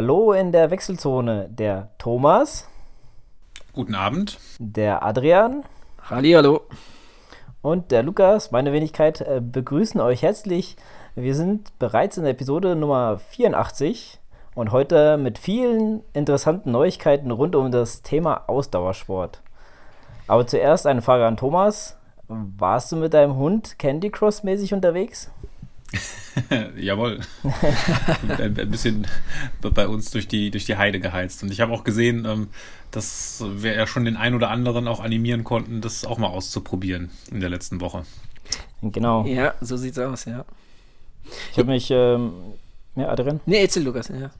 Hallo in der Wechselzone, der Thomas. Guten Abend. Der Adrian. Hallo. Und der Lukas, meine Wenigkeit, äh, begrüßen euch herzlich. Wir sind bereits in der Episode Nummer 84 und heute mit vielen interessanten Neuigkeiten rund um das Thema Ausdauersport. Aber zuerst eine Frage an Thomas. Warst du mit deinem Hund Candy Cross mäßig unterwegs? Jawohl. ein, bisschen bei uns durch die, durch die Heide geheizt. Und ich habe auch gesehen, ähm, dass wir ja schon den einen oder anderen auch animieren konnten, das auch mal auszuprobieren in der letzten Woche. Genau. Ja, so sieht's aus, ja. Ich habe mich, ähm, ja, Adrian? Nee, erzähl Lukas, ja.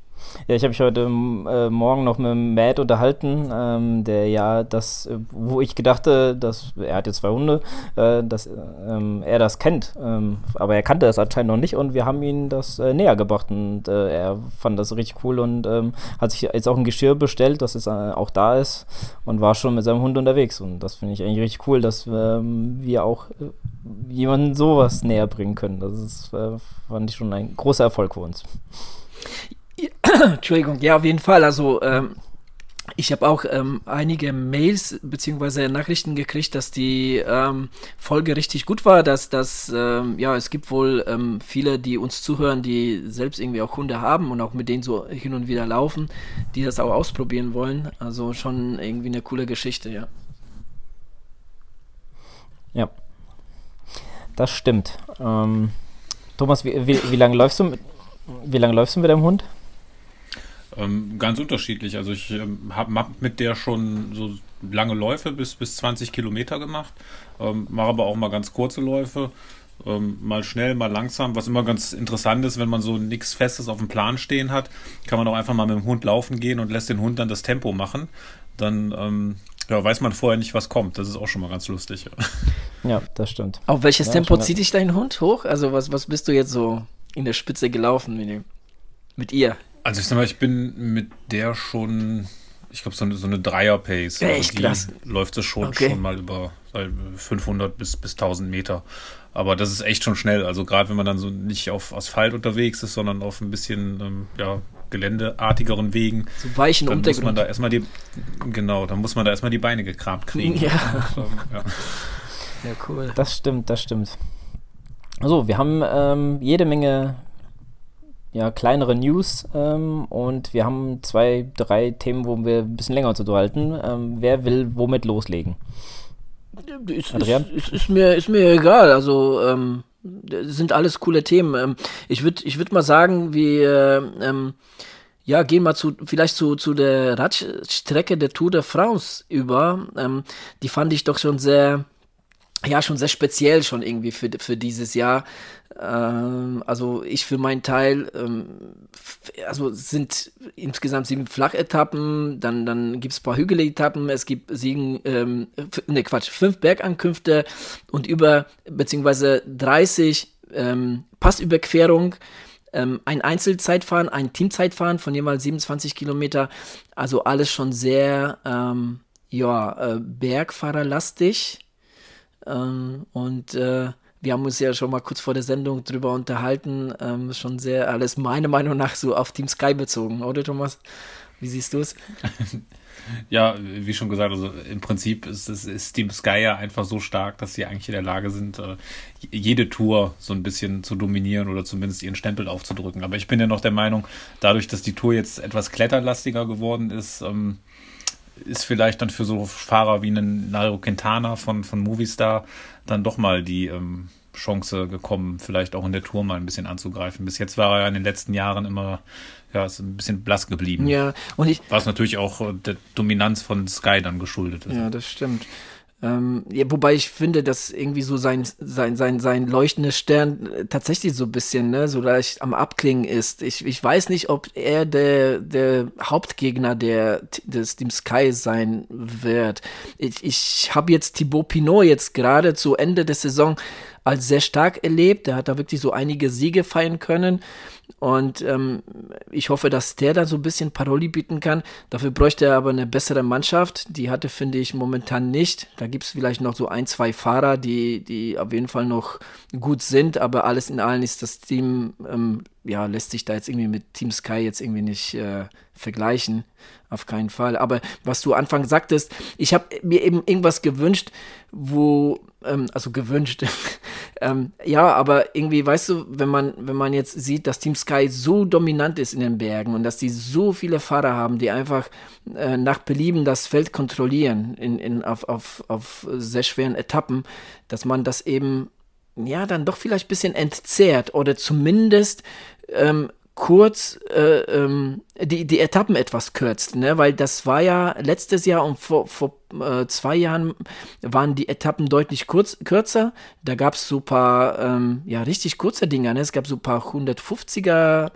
Ja, ich habe mich heute äh, Morgen noch mit Matt unterhalten, ähm, der ja das, äh, wo ich gedachte, dass er hat jetzt zwei Hunde, äh, dass ähm, er das kennt, ähm, aber er kannte das anscheinend noch nicht und wir haben ihn das äh, näher gebracht und äh, er fand das richtig cool und ähm, hat sich jetzt auch ein Geschirr bestellt, das jetzt äh, auch da ist und war schon mit seinem Hund unterwegs und das finde ich eigentlich richtig cool, dass ähm, wir auch jemanden sowas näher bringen können. Das ist, fand ich schon ein großer Erfolg für uns. Entschuldigung, ja, auf jeden Fall. Also, ähm, ich habe auch ähm, einige Mails bzw. Nachrichten gekriegt, dass die ähm, Folge richtig gut war, dass das, ähm, ja, es gibt wohl ähm, viele, die uns zuhören, die selbst irgendwie auch Hunde haben und auch mit denen so hin und wieder laufen, die das auch ausprobieren wollen. Also schon irgendwie eine coole Geschichte, ja. Ja, das stimmt. Ähm, Thomas, wie, wie, wie lange läufst du mit, wie lange läufst du mit deinem Hund? Ähm, ganz unterschiedlich. Also ich ähm, habe hab mit der schon so lange Läufe bis, bis 20 Kilometer gemacht, ähm, mache aber auch mal ganz kurze Läufe. Ähm, mal schnell, mal langsam, was immer ganz interessant ist, wenn man so nichts Festes auf dem Plan stehen hat, kann man auch einfach mal mit dem Hund laufen gehen und lässt den Hund dann das Tempo machen. Dann ähm, ja, weiß man vorher nicht, was kommt. Das ist auch schon mal ganz lustig. Ja, das stimmt. Auf welches ja, Tempo zieht dich dein Hund hoch? Also was, was bist du jetzt so in der Spitze gelaufen mit, mit ihr? Also ich sag mal, ich bin mit der schon, ich glaube, so eine, so eine Dreier-Pace. Ja, echt also die läuft es schon, okay. schon mal über 500 bis, bis 1000 Meter. Aber das ist echt schon schnell. Also gerade wenn man dann so nicht auf Asphalt unterwegs ist, sondern auf ein bisschen ähm, ja, geländeartigeren Wegen. So weichen dann muss man da erstmal die, genau, dann muss man da erstmal die Beine gekramt kriegen. Ja. Und, ähm, ja. ja. cool. Das stimmt, das stimmt. Also, wir haben ähm, jede Menge ja, kleinere News ähm, und wir haben zwei, drei Themen, wo wir ein bisschen länger uns unterhalten. Ähm, wer will womit loslegen? Ist, Adrian? Ist, ist, ist, mir, ist mir egal. Also ähm, sind alles coole Themen. Ähm, ich würde ich würd mal sagen, wir ähm, ja, gehen mal zu, vielleicht zu, zu der Radstrecke der Tour de France über. Ähm, die fand ich doch schon sehr ja schon sehr speziell schon irgendwie für, für dieses Jahr. Ähm, also ich für meinen Teil, ähm, also sind insgesamt sieben Flachetappen, dann, dann gibt es ein paar Hügeletappen, es gibt sieben, ähm, ne Quatsch, fünf Bergankünfte und über, beziehungsweise 30 ähm, Passüberquerung ähm, ein Einzelzeitfahren, ein Teamzeitfahren von jeweils 27 Kilometer, also alles schon sehr, ähm, ja, äh, Bergfahrerlastig ähm, und äh, wir haben uns ja schon mal kurz vor der Sendung drüber unterhalten. Ähm, schon sehr alles meiner Meinung nach so auf Team Sky bezogen, oder Thomas? Wie siehst du es? Ja, wie schon gesagt, also im Prinzip ist, ist, ist Team Sky ja einfach so stark, dass sie eigentlich in der Lage sind, äh, jede Tour so ein bisschen zu dominieren oder zumindest ihren Stempel aufzudrücken. Aber ich bin ja noch der Meinung, dadurch, dass die Tour jetzt etwas kletterlastiger geworden ist, ähm, ist vielleicht dann für so Fahrer wie einen Nairo Quintana von, von Movistar dann doch mal die ähm, Chance gekommen, vielleicht auch in der Tour mal ein bisschen anzugreifen. Bis jetzt war er in den letzten Jahren immer ja, ist ein bisschen blass geblieben. Ja, und ich. Was natürlich auch äh, der Dominanz von Sky dann geschuldet ist. Ja, das stimmt. Ähm, ja, wobei ich finde, dass irgendwie so sein, sein, sein, sein leuchtendes Stern äh, tatsächlich so ein bisschen, ne, so leicht am Abklingen ist. Ich, ich weiß nicht, ob er der, der Hauptgegner der, des Team Sky sein wird. Ich, ich habe jetzt Thibaut Pinot jetzt gerade zu Ende der Saison als sehr stark erlebt. Der hat da wirklich so einige Siege feiern können. Und ähm, ich hoffe, dass der da so ein bisschen Paroli bieten kann. Dafür bräuchte er aber eine bessere Mannschaft. Die hatte, finde ich, momentan nicht. Da gibt es vielleicht noch so ein, zwei Fahrer, die, die auf jeden Fall noch gut sind. Aber alles in allem ist das Team, ähm, ja, lässt sich da jetzt irgendwie mit Team Sky jetzt irgendwie nicht äh, vergleichen. Auf keinen Fall. Aber was du anfangs sagtest, ich habe mir eben irgendwas gewünscht, wo, ähm, also gewünscht, ähm, ja, aber irgendwie, weißt du, wenn man, wenn man jetzt sieht, dass Team Sky so dominant ist in den Bergen und dass die so viele Fahrer haben, die einfach äh, nach Belieben das Feld kontrollieren in, in, auf, auf, auf sehr schweren Etappen, dass man das eben ja, dann doch vielleicht ein bisschen entzerrt oder zumindest ähm, kurz äh, ähm, die, die Etappen etwas kürzt, ne? weil das war ja letztes Jahr und vor, vor äh, zwei Jahren waren die Etappen deutlich kurz, kürzer. Da gab es so ein paar, ähm, ja, richtig kurze Dinger. Ne? Es gab so ein paar 150er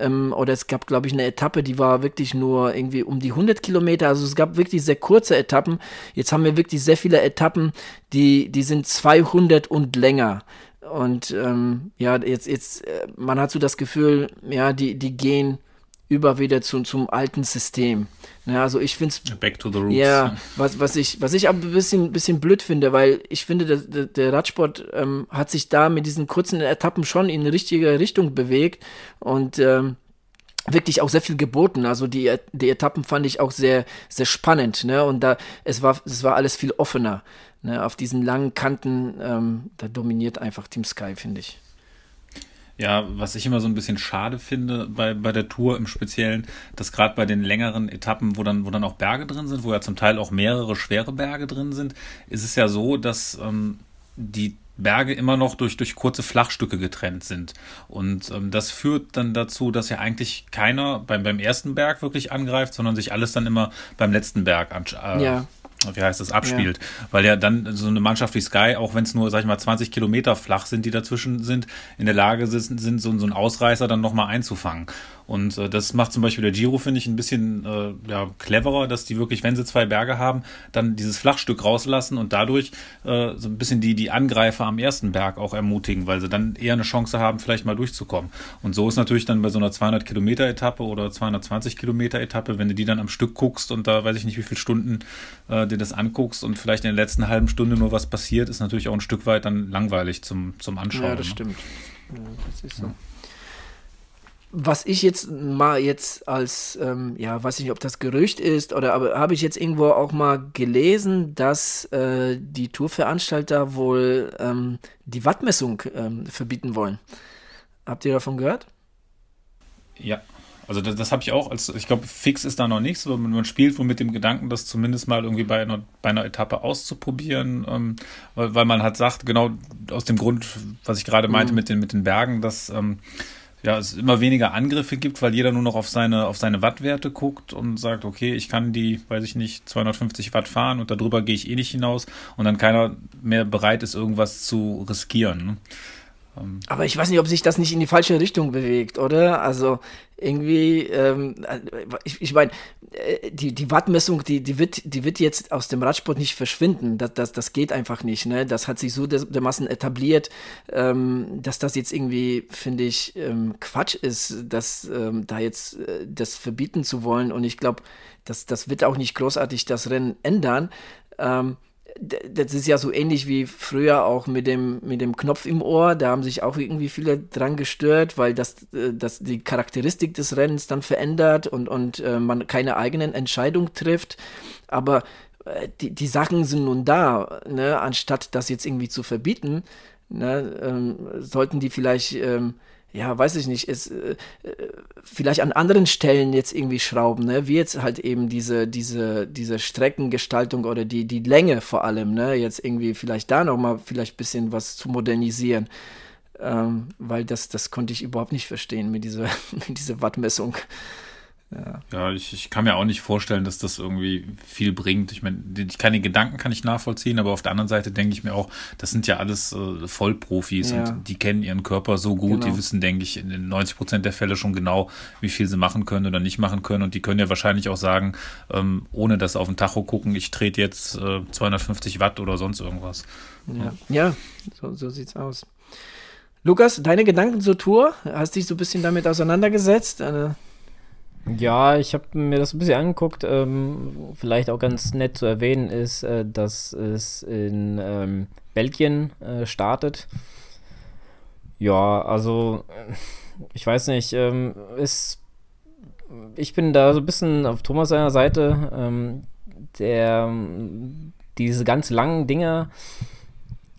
ähm, oder es gab, glaube ich, eine Etappe, die war wirklich nur irgendwie um die 100 Kilometer. Also es gab wirklich sehr kurze Etappen. Jetzt haben wir wirklich sehr viele Etappen, die, die sind 200 und länger. Und ähm, ja, jetzt, jetzt, äh, man hat so das Gefühl, ja, die, die gehen über wieder zu, zum alten System. Ja, also ich finde es. Back to the roots. Ja, was, was, ich, was ich aber ein bisschen, bisschen blöd finde, weil ich finde, der, der, der Radsport ähm, hat sich da mit diesen kurzen Etappen schon in die richtige Richtung bewegt und ähm, wirklich auch sehr viel geboten. Also die, die Etappen fand ich auch sehr, sehr spannend. Ne? Und da, es war, es war alles viel offener. Ne, auf diesen langen Kanten, ähm, da dominiert einfach Team Sky, finde ich. Ja, was ich immer so ein bisschen schade finde bei, bei der Tour im Speziellen, dass gerade bei den längeren Etappen, wo dann, wo dann auch Berge drin sind, wo ja zum Teil auch mehrere schwere Berge drin sind, ist es ja so, dass ähm, die Berge immer noch durch, durch kurze Flachstücke getrennt sind. Und ähm, das führt dann dazu, dass ja eigentlich keiner beim, beim ersten Berg wirklich angreift, sondern sich alles dann immer beim letzten Berg anschaut. Äh, ja wie heißt das, abspielt. Ja. Weil ja dann so eine Mannschaft wie Sky, auch wenn es nur, sag ich mal, 20 Kilometer flach sind, die dazwischen sind, in der Lage sind, sind so, so einen Ausreißer dann nochmal einzufangen. Und äh, das macht zum Beispiel der Giro, finde ich, ein bisschen äh, ja, cleverer, dass die wirklich, wenn sie zwei Berge haben, dann dieses Flachstück rauslassen und dadurch äh, so ein bisschen die, die Angreifer am ersten Berg auch ermutigen, weil sie dann eher eine Chance haben, vielleicht mal durchzukommen. Und so ist natürlich dann bei so einer 200 Kilometer Etappe oder 220 Kilometer Etappe, wenn du die dann am Stück guckst und da weiß ich nicht, wie viele Stunden äh, dir das anguckst und vielleicht in der letzten halben Stunde nur was passiert, ist natürlich auch ein Stück weit dann langweilig zum, zum Anschauen. Ja, das ne? stimmt. Ja, das ist so. Ja was ich jetzt mal jetzt als, ähm, ja, weiß nicht, ob das Gerücht ist oder aber habe ich jetzt irgendwo auch mal gelesen, dass äh, die Tourveranstalter wohl ähm, die Wattmessung ähm, verbieten wollen. Habt ihr davon gehört? Ja, also das, das habe ich auch, als ich glaube, fix ist da noch nichts, aber man, man, spielt wohl mit dem Gedanken, das zumindest mal irgendwie bei einer, bei einer Etappe auszuprobieren, ähm, weil, weil man halt sagt, genau aus dem Grund, was ich gerade meinte mhm. mit, den, mit den Bergen, dass ähm, ja, es immer weniger Angriffe gibt, weil jeder nur noch auf seine, auf seine Wattwerte guckt und sagt, okay, ich kann die, weiß ich nicht, 250 Watt fahren und darüber gehe ich eh nicht hinaus und dann keiner mehr bereit ist, irgendwas zu riskieren. Ne? Ähm, Aber ich weiß nicht, ob sich das nicht in die falsche Richtung bewegt, oder? Also irgendwie, ähm, ich, ich meine, äh, die, die Wattmessung, die, die, wird, die wird jetzt aus dem Radsport nicht verschwinden. Das, das, das geht einfach nicht. Ne? Das hat sich so dermaßen etabliert, ähm, dass das jetzt irgendwie, finde ich, ähm, Quatsch ist, dass ähm, da jetzt äh, das verbieten zu wollen. Und ich glaube, das, das wird auch nicht großartig das Rennen ändern. Ähm, das ist ja so ähnlich wie früher auch mit dem, mit dem Knopf im Ohr. Da haben sich auch irgendwie viele dran gestört, weil das, äh, das die Charakteristik des Rennens dann verändert und, und äh, man keine eigenen Entscheidungen trifft. Aber äh, die, die Sachen sind nun da, ne? anstatt das jetzt irgendwie zu verbieten, ne? ähm, sollten die vielleicht. Ähm, ja, weiß ich nicht, ist äh, äh, vielleicht an anderen Stellen jetzt irgendwie schrauben, ne? Wie jetzt halt eben diese, diese, diese Streckengestaltung oder die, die Länge vor allem, ne? Jetzt irgendwie vielleicht da nochmal vielleicht ein bisschen was zu modernisieren. Ähm, weil das, das konnte ich überhaupt nicht verstehen mit dieser, mit dieser Wattmessung. Ja, ja ich, ich kann mir auch nicht vorstellen, dass das irgendwie viel bringt. Ich meine, ich kann die Gedanken kann ich nachvollziehen, aber auf der anderen Seite denke ich mir auch, das sind ja alles äh, Vollprofis ja. und die kennen ihren Körper so gut, genau. die wissen, denke ich, in 90 Prozent der Fälle schon genau, wie viel sie machen können oder nicht machen können und die können ja wahrscheinlich auch sagen, ähm, ohne dass auf den Tacho gucken, ich trete jetzt äh, 250 Watt oder sonst irgendwas. Ja, ja so, so sieht's aus. Lukas, deine Gedanken zur Tour? Hast dich so ein bisschen damit auseinandergesetzt? Eine ja, ich habe mir das ein bisschen angeguckt. Ähm, vielleicht auch ganz nett zu erwähnen ist, äh, dass es in ähm, Belgien äh, startet. Ja, also äh, ich weiß nicht, ähm, ist, ich bin da so ein bisschen auf Thomas seiner Seite. Ähm, der diese ganz langen Dinger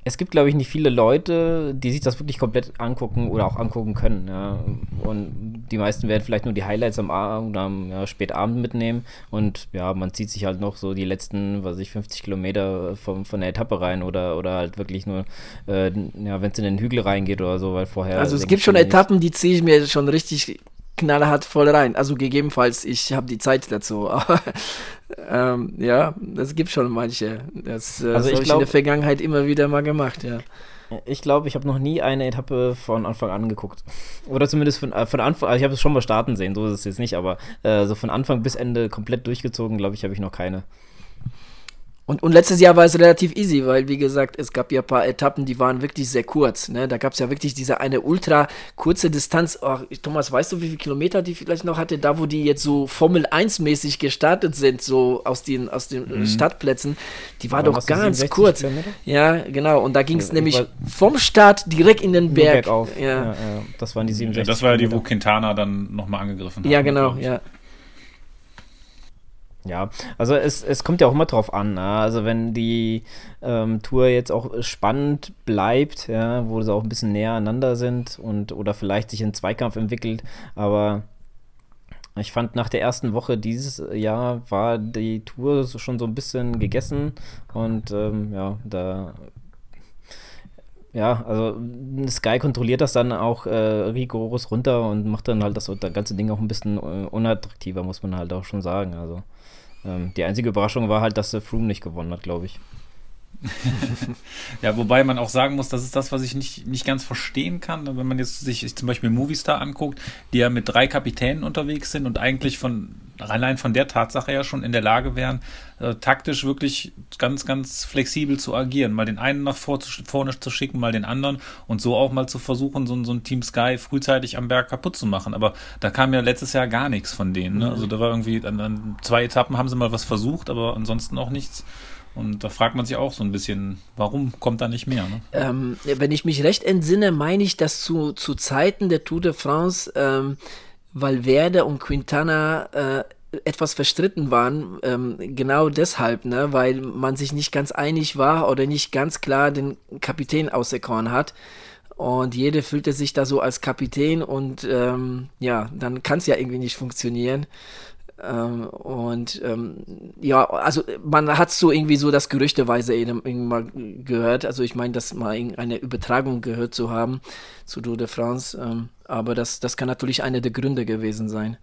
es gibt, glaube ich, nicht viele Leute, die sich das wirklich komplett angucken oder auch angucken können. Ja. Und die meisten werden vielleicht nur die Highlights am Abend oder am ja, Spätabend mitnehmen. Und ja, man zieht sich halt noch so die letzten, was ich, 50 Kilometer vom, von der Etappe rein oder, oder halt wirklich nur, äh, ja, wenn es in den Hügel reingeht oder so, weil vorher. Also es gibt schon Etappen, die ziehe ich mir schon richtig knallhart voll rein. Also gegebenenfalls, ich habe die Zeit dazu. Aber ähm, ja, das gibt schon manche. Das äh, also habe ich in der Vergangenheit immer wieder mal gemacht, ja. Ich glaube, ich habe noch nie eine Etappe von Anfang an geguckt. Oder zumindest von, äh, von Anfang, also ich habe es schon mal starten sehen, so ist es jetzt nicht, aber äh, so von Anfang bis Ende komplett durchgezogen, glaube ich, habe ich noch keine. Und, und letztes Jahr war es relativ easy, weil, wie gesagt, es gab ja ein paar Etappen, die waren wirklich sehr kurz. Ne? Da gab es ja wirklich diese eine ultra kurze Distanz. Oh, Thomas, weißt du, wie viele Kilometer die vielleicht noch hatte? Da, wo die jetzt so Formel 1-mäßig gestartet sind, so aus den, aus den mhm. Stadtplätzen, die war Aber doch ganz kurz. Kilometer? Ja, genau. Und da ging es ja, nämlich vom Start direkt in den Berg. Bergauf. Ja. Ja, ja. Das waren die 67. Ja, das war ja die, wo Quintana dann nochmal angegriffen hat. Ja, genau, ja. Ja, also es, es kommt ja auch immer drauf an. Ne? Also wenn die ähm, Tour jetzt auch spannend bleibt, ja, wo sie auch ein bisschen näher aneinander sind und oder vielleicht sich ein Zweikampf entwickelt, aber ich fand nach der ersten Woche dieses Jahr war die Tour schon so ein bisschen gegessen und ähm, ja, da ja, also Sky kontrolliert das dann auch äh, rigoros runter und macht dann halt das, das ganze Ding auch ein bisschen äh, unattraktiver, muss man halt auch schon sagen. Also ähm, die einzige Überraschung war halt, dass der Froome nicht gewonnen hat, glaube ich. ja, wobei man auch sagen muss, das ist das, was ich nicht, nicht ganz verstehen kann. Wenn man jetzt sich zum Beispiel Movistar anguckt, die ja mit drei Kapitänen unterwegs sind und eigentlich von allein von der Tatsache ja schon in der Lage wären, äh, taktisch wirklich ganz, ganz flexibel zu agieren. Mal den einen nach vor, vorne zu schicken, mal den anderen und so auch mal zu versuchen, so, so ein Team Sky frühzeitig am Berg kaputt zu machen. Aber da kam ja letztes Jahr gar nichts von denen. Ne? Also da war irgendwie, an, an zwei Etappen haben sie mal was versucht, aber ansonsten auch nichts. Und da fragt man sich auch so ein bisschen, warum kommt da nicht mehr? Ne? Ähm, wenn ich mich recht entsinne, meine ich, dass zu, zu Zeiten der Tour de France ähm, Valverde und Quintana äh, etwas verstritten waren, ähm, genau deshalb, ne, weil man sich nicht ganz einig war oder nicht ganz klar den Kapitän auserkoren hat. Und jede fühlte sich da so als Kapitän und ähm, ja, dann kann es ja irgendwie nicht funktionieren. Ähm, und ähm, ja, also man hat so irgendwie so das gerüchteweise mal gehört. Also ich meine, dass mal eine Übertragung gehört zu haben zu Tour de France. Ähm, aber das, das kann natürlich einer der Gründe gewesen sein.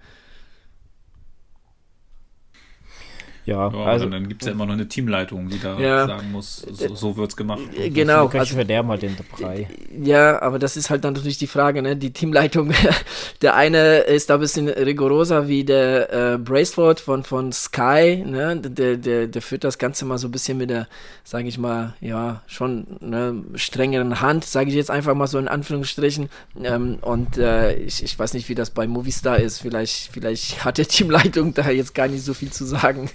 Ja, ja also dann gibt es ja immer noch eine Teamleitung, die da ja, sagen muss, so, so wird es gemacht. Äh, genau. Also verderben halt den Brei. Ja, aber das ist halt dann natürlich die Frage, ne? Die Teamleitung, der eine ist da ein bisschen rigoroser wie der äh, Braceford von, von Sky, ne? Der, der, der führt das Ganze mal so ein bisschen mit der, sage ich mal, ja, schon ne, strengeren Hand, sage ich jetzt einfach mal so in Anführungsstrichen. Ähm, und äh, ich, ich weiß nicht, wie das bei Movistar ist. Vielleicht, vielleicht hat der Teamleitung da jetzt gar nicht so viel zu sagen.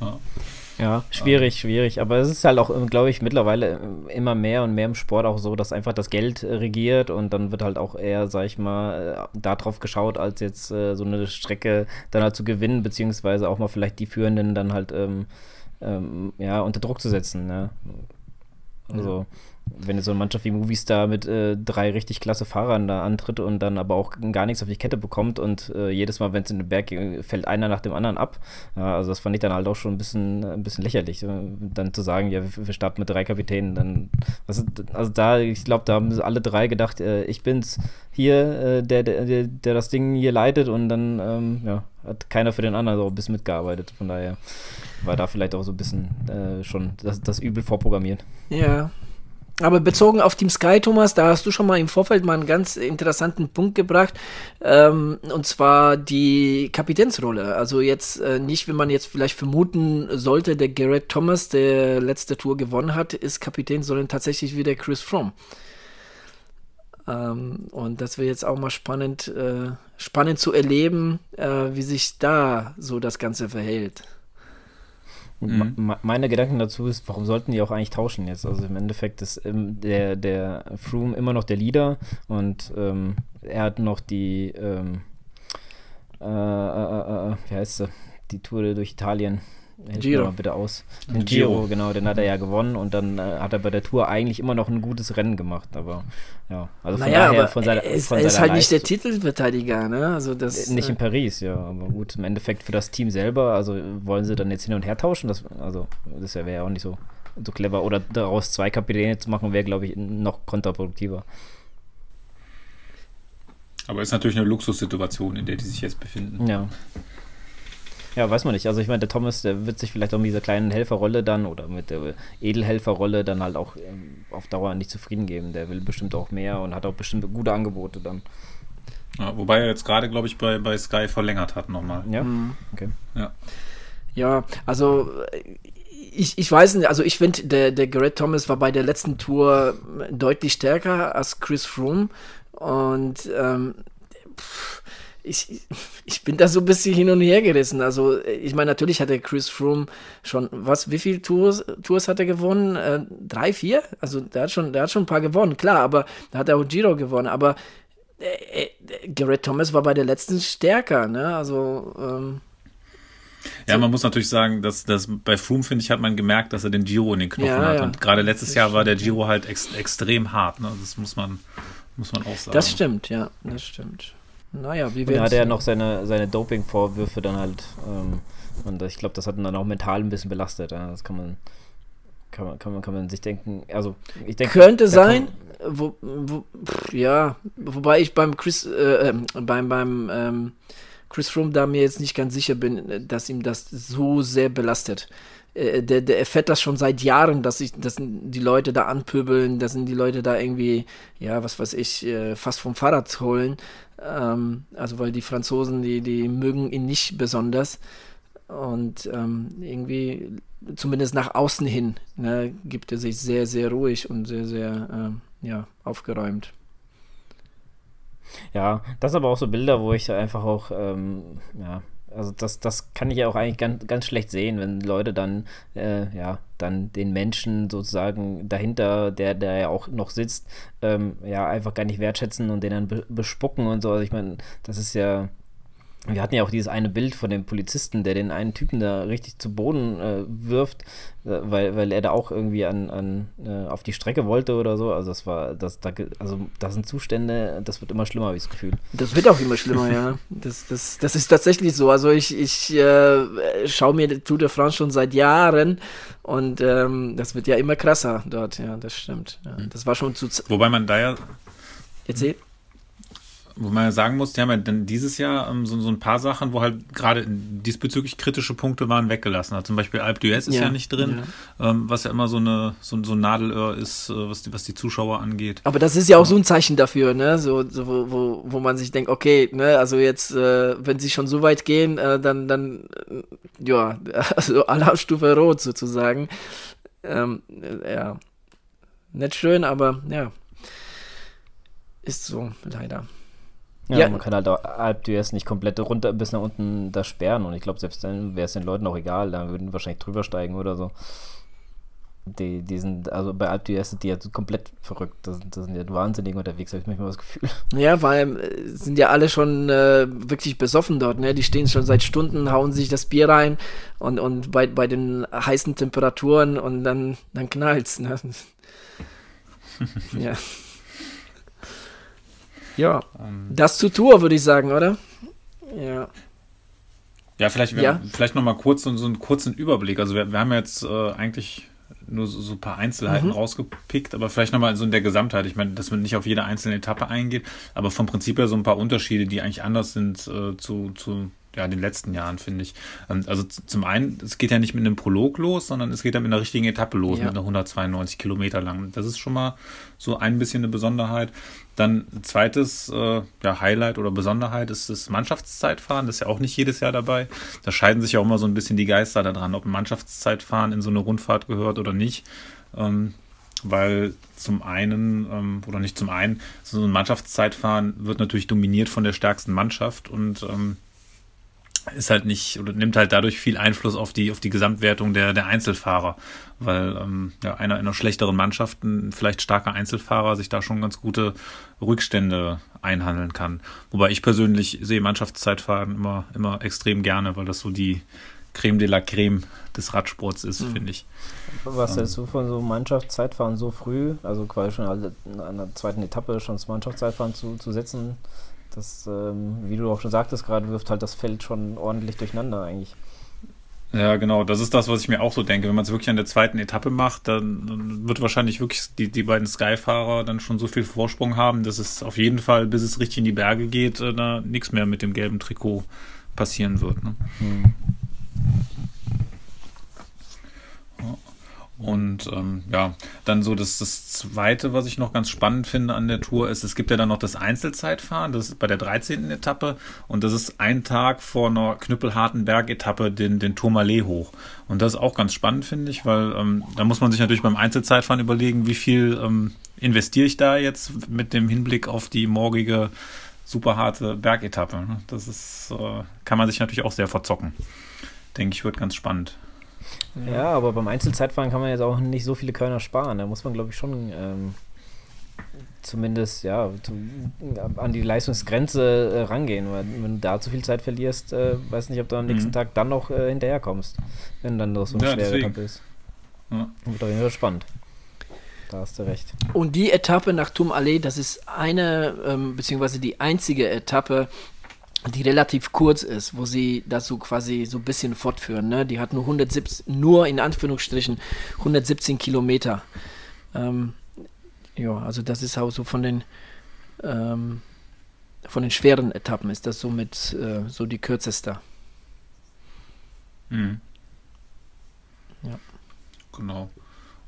ja. schwierig, schwierig. Aber es ist halt auch, glaube ich, mittlerweile immer mehr und mehr im Sport auch so, dass einfach das Geld regiert und dann wird halt auch eher, sag ich mal, äh, darauf geschaut, als jetzt äh, so eine Strecke dann halt zu gewinnen, beziehungsweise auch mal vielleicht die Führenden dann halt ähm, ähm, ja, unter Druck zu setzen. Ne? Also. Ja wenn so eine Mannschaft wie Movistar mit äh, drei richtig klasse Fahrern da antritt und dann aber auch gar nichts auf die Kette bekommt und äh, jedes Mal, wenn es in den Berg geht, fällt einer nach dem anderen ab. Ja, also das fand ich dann halt auch schon ein bisschen, ein bisschen lächerlich, äh, dann zu sagen, ja, wir, starten mit drei Kapitänen. Dann, was, also da, ich glaube, da haben alle drei gedacht, äh, ich bin's hier, äh, der, der, der das Ding hier leitet und dann ähm, ja, hat keiner für den anderen so ein bisschen mitgearbeitet. Von daher war da vielleicht auch so ein bisschen äh, schon das, das Übel vorprogrammiert. Ja, aber bezogen auf Team Sky, Thomas, da hast du schon mal im Vorfeld mal einen ganz interessanten Punkt gebracht. Ähm, und zwar die Kapitänsrolle. Also jetzt äh, nicht, wenn man jetzt vielleicht vermuten sollte, der Garrett Thomas, der letzte Tour gewonnen hat, ist Kapitän, sondern tatsächlich wieder Chris Fromm. Ähm, und das wäre jetzt auch mal spannend, äh, spannend zu erleben, äh, wie sich da so das Ganze verhält. Mhm. Meine Gedanken dazu ist, warum sollten die auch eigentlich tauschen jetzt? Also im Endeffekt ist ähm, der, der Froome immer noch der Leader und ähm, er hat noch die, ähm, äh, äh, äh, wie heißt sie, die Tour durch Italien. Giro. Mal bitte aus. Den Giro. Giro, genau, den hat er ja gewonnen und dann äh, hat er bei der Tour eigentlich immer noch ein gutes Rennen gemacht, aber ja, also von naja, daher von seiner er ist, von ist halt nicht der Titelverteidiger, ne? Also das äh, nicht in äh, Paris, ja, aber gut, im Endeffekt für das Team selber, also wollen sie dann jetzt hin und her tauschen, das also das wäre ja auch nicht so so clever oder daraus zwei Kapitäne zu machen, wäre glaube ich noch kontraproduktiver. Aber ist natürlich eine Luxussituation, in der die sich jetzt befinden. Ja. Ja, weiß man nicht. Also ich meine, der Thomas, der wird sich vielleicht auch mit dieser kleinen Helferrolle dann oder mit der Edelhelferrolle dann halt auch ähm, auf Dauer nicht zufrieden geben. Der will bestimmt auch mehr und hat auch bestimmt gute Angebote dann. Ja, wobei er jetzt gerade, glaube ich, bei, bei Sky verlängert hat nochmal. Ja, mhm. okay. Ja. ja, also ich, ich weiß nicht, also ich finde, der, der Garrett Thomas war bei der letzten Tour deutlich stärker als Chris Froome und ähm, pff, ich, ich bin da so ein bisschen hin und her gerissen. Also, ich meine, natürlich hat der Chris Froome schon, was, wie viele Tours, Tours hat er gewonnen? Äh, drei, vier? Also, der hat, schon, der hat schon ein paar gewonnen, klar, aber da hat er auch Giro gewonnen. Aber äh, äh, Garrett Thomas war bei der letzten stärker, ne? Also, ähm, ja, so. man muss natürlich sagen, dass, dass bei Froome, finde ich, hat man gemerkt, dass er den Giro in den Knochen ja, hat. Ja. Und gerade letztes Jahr war der Giro halt ex extrem hart. Ne? Das muss man, muss man auch sagen. Das stimmt, ja, das stimmt. Naja, wie wir. hat er noch seine, seine Doping-Vorwürfe dann halt. Ähm, und ich glaube, das hat ihn dann auch mental ein bisschen belastet. Ja. Das kann man, kann man, kann man, kann man sich denken. Also, ich denke. Könnte sein. Wo, wo, pff, ja, wobei ich beim Chris, äh, ähm, beim, beim ähm, Chris Froome da mir jetzt nicht ganz sicher bin, dass ihm das so sehr belastet. Äh, der, der erfährt das schon seit Jahren, dass sich dass die Leute da anpöbeln, dass die Leute da irgendwie, ja, was weiß ich, äh, fast vom Fahrrad holen. Ähm, also weil die Franzosen, die, die mögen ihn nicht besonders. Und ähm, irgendwie, zumindest nach außen hin, ne, gibt er sich sehr, sehr ruhig und sehr, sehr ähm, ja, aufgeräumt. Ja, das aber auch so Bilder, wo ich einfach auch, ähm, ja, also das, das kann ich ja auch eigentlich ganz, ganz schlecht sehen, wenn Leute dann, äh, ja, dann den Menschen sozusagen dahinter, der, der ja auch noch sitzt, ähm, ja, einfach gar nicht wertschätzen und den dann be bespucken und so. Also ich meine, das ist ja, wir hatten ja auch dieses eine Bild von dem Polizisten, der den einen Typen da richtig zu Boden äh, wirft, äh, weil, weil er da auch irgendwie an, an äh, auf die Strecke wollte oder so. Also das war, das, da, also das sind Zustände, das wird immer schlimmer, habe ich das Gefühl. Das wird auch immer schlimmer, ja. Das, das, das ist tatsächlich so. Also ich, ich äh, schaue mir Tour de France schon seit Jahren und ähm, das wird ja immer krasser dort, ja, das stimmt. Ja. Das war schon zu. Wobei man da ja. Erzähl. Wo man ja sagen muss, die haben ja dann dieses Jahr ähm, so, so ein paar Sachen, wo halt gerade diesbezüglich kritische Punkte waren, weggelassen. Also zum Beispiel Alp d'Huez ist ja, ja nicht drin, ja. Ähm, was ja immer so, eine, so, so ein Nadelöhr ist, äh, was, die, was die Zuschauer angeht. Aber das ist ja auch so ein Zeichen dafür, ne? So, so wo, wo, wo man sich denkt, okay, ne, also jetzt, äh, wenn sie schon so weit gehen, äh, dann, dann, äh, ja, also Alarmstufe rot sozusagen. Ähm, äh, ja. Nicht schön, aber ja. Ist so, leider. Ja, ja, man kann halt Alp d'Huez nicht komplett runter bis nach unten da sperren und ich glaube, selbst dann wäre es den Leuten auch egal, da würden wahrscheinlich drüber steigen oder so. Die, die sind, also bei Alp d'Huez sind die ja komplett verrückt, das, das sind ja wahnsinnig unterwegs, habe ich manchmal das Gefühl. Ja, weil äh, sind ja alle schon äh, wirklich besoffen dort, ne? Die stehen schon seit Stunden, hauen sich das Bier rein und, und bei, bei den heißen Temperaturen und dann, dann knallt's, ne? ja. Ja, um, das zu Tour, würde ich sagen, oder? Ja. Ja, vielleicht, ja. vielleicht noch mal kurz so, so einen kurzen Überblick. Also wir, wir haben jetzt äh, eigentlich nur so, so ein paar Einzelheiten mhm. rausgepickt, aber vielleicht nochmal so in der Gesamtheit. Ich meine, dass man nicht auf jede einzelne Etappe eingeht, aber vom Prinzip her so ein paar Unterschiede, die eigentlich anders sind äh, zu, zu ja, den letzten Jahren, finde ich. Ähm, also zum einen, es geht ja nicht mit einem Prolog los, sondern es geht ja mit einer richtigen Etappe los, ja. mit einer 192 Kilometer lang. Das ist schon mal so ein bisschen eine Besonderheit. Dann zweites äh, ja, Highlight oder Besonderheit ist das Mannschaftszeitfahren. Das ist ja auch nicht jedes Jahr dabei. Da scheiden sich ja auch immer so ein bisschen die Geister daran, ob ein Mannschaftszeitfahren in so eine Rundfahrt gehört oder nicht. Ähm, weil zum einen, ähm, oder nicht zum einen, so ein Mannschaftszeitfahren wird natürlich dominiert von der stärksten Mannschaft und ähm, ist halt nicht oder nimmt halt dadurch viel Einfluss auf die auf die Gesamtwertung der der Einzelfahrer, weil ähm, ja, einer in einer schlechteren Mannschaft, ein vielleicht starker Einzelfahrer, sich da schon ganz gute Rückstände einhandeln kann. Wobei ich persönlich sehe Mannschaftszeitfahren immer immer extrem gerne, weil das so die Creme de la Creme des Radsports ist, mhm. finde ich. Was hältst du von so Mannschaftszeitfahren so früh, also quasi schon an der zweiten Etappe schon das Mannschaftszeitfahren zu, zu setzen? Das, ähm, wie du auch schon sagtest, gerade wirft halt das Feld schon ordentlich durcheinander eigentlich. Ja, genau. Das ist das, was ich mir auch so denke. Wenn man es wirklich an der zweiten Etappe macht, dann, wird wahrscheinlich wirklich die, die beiden Sky-Fahrer dann schon so viel Vorsprung haben, dass es auf jeden Fall, bis es richtig in die Berge geht, äh, da nichts mehr mit dem gelben Trikot passieren wird. Ne? Hm. Und ähm, ja, dann so das, das Zweite, was ich noch ganz spannend finde an der Tour, ist, es gibt ja dann noch das Einzelzeitfahren, das ist bei der 13. Etappe und das ist ein Tag vor einer knüppelharten Bergetappe den, den Tourmalet hoch. Und das ist auch ganz spannend, finde ich, weil ähm, da muss man sich natürlich beim Einzelzeitfahren überlegen, wie viel ähm, investiere ich da jetzt mit dem Hinblick auf die morgige super harte Bergetappe. Das ist, äh, kann man sich natürlich auch sehr verzocken. Denke ich, wird ganz spannend. Ja, aber beim Einzelzeitfahren kann man jetzt auch nicht so viele Körner sparen. Da muss man, glaube ich, schon ähm, zumindest ja, an die Leistungsgrenze äh, rangehen. Weil wenn du da zu viel Zeit verlierst, äh, weiß nicht, ob du am nächsten mhm. Tag dann noch äh, hinterherkommst, wenn dann noch so eine ja, schwere Etappe ist. Ja. Wird auf jeden Fall spannend. Da hast du recht. Und die Etappe nach Tum Allee, das ist eine, ähm, beziehungsweise die einzige Etappe, die relativ kurz ist, wo sie das so quasi so ein bisschen fortführen. Ne? Die hat nur 117, nur in Anführungsstrichen 117 Kilometer. Ähm, ja, also das ist auch so von den ähm, von den schweren Etappen ist das somit äh, so die kürzeste. Mhm. Ja. Genau.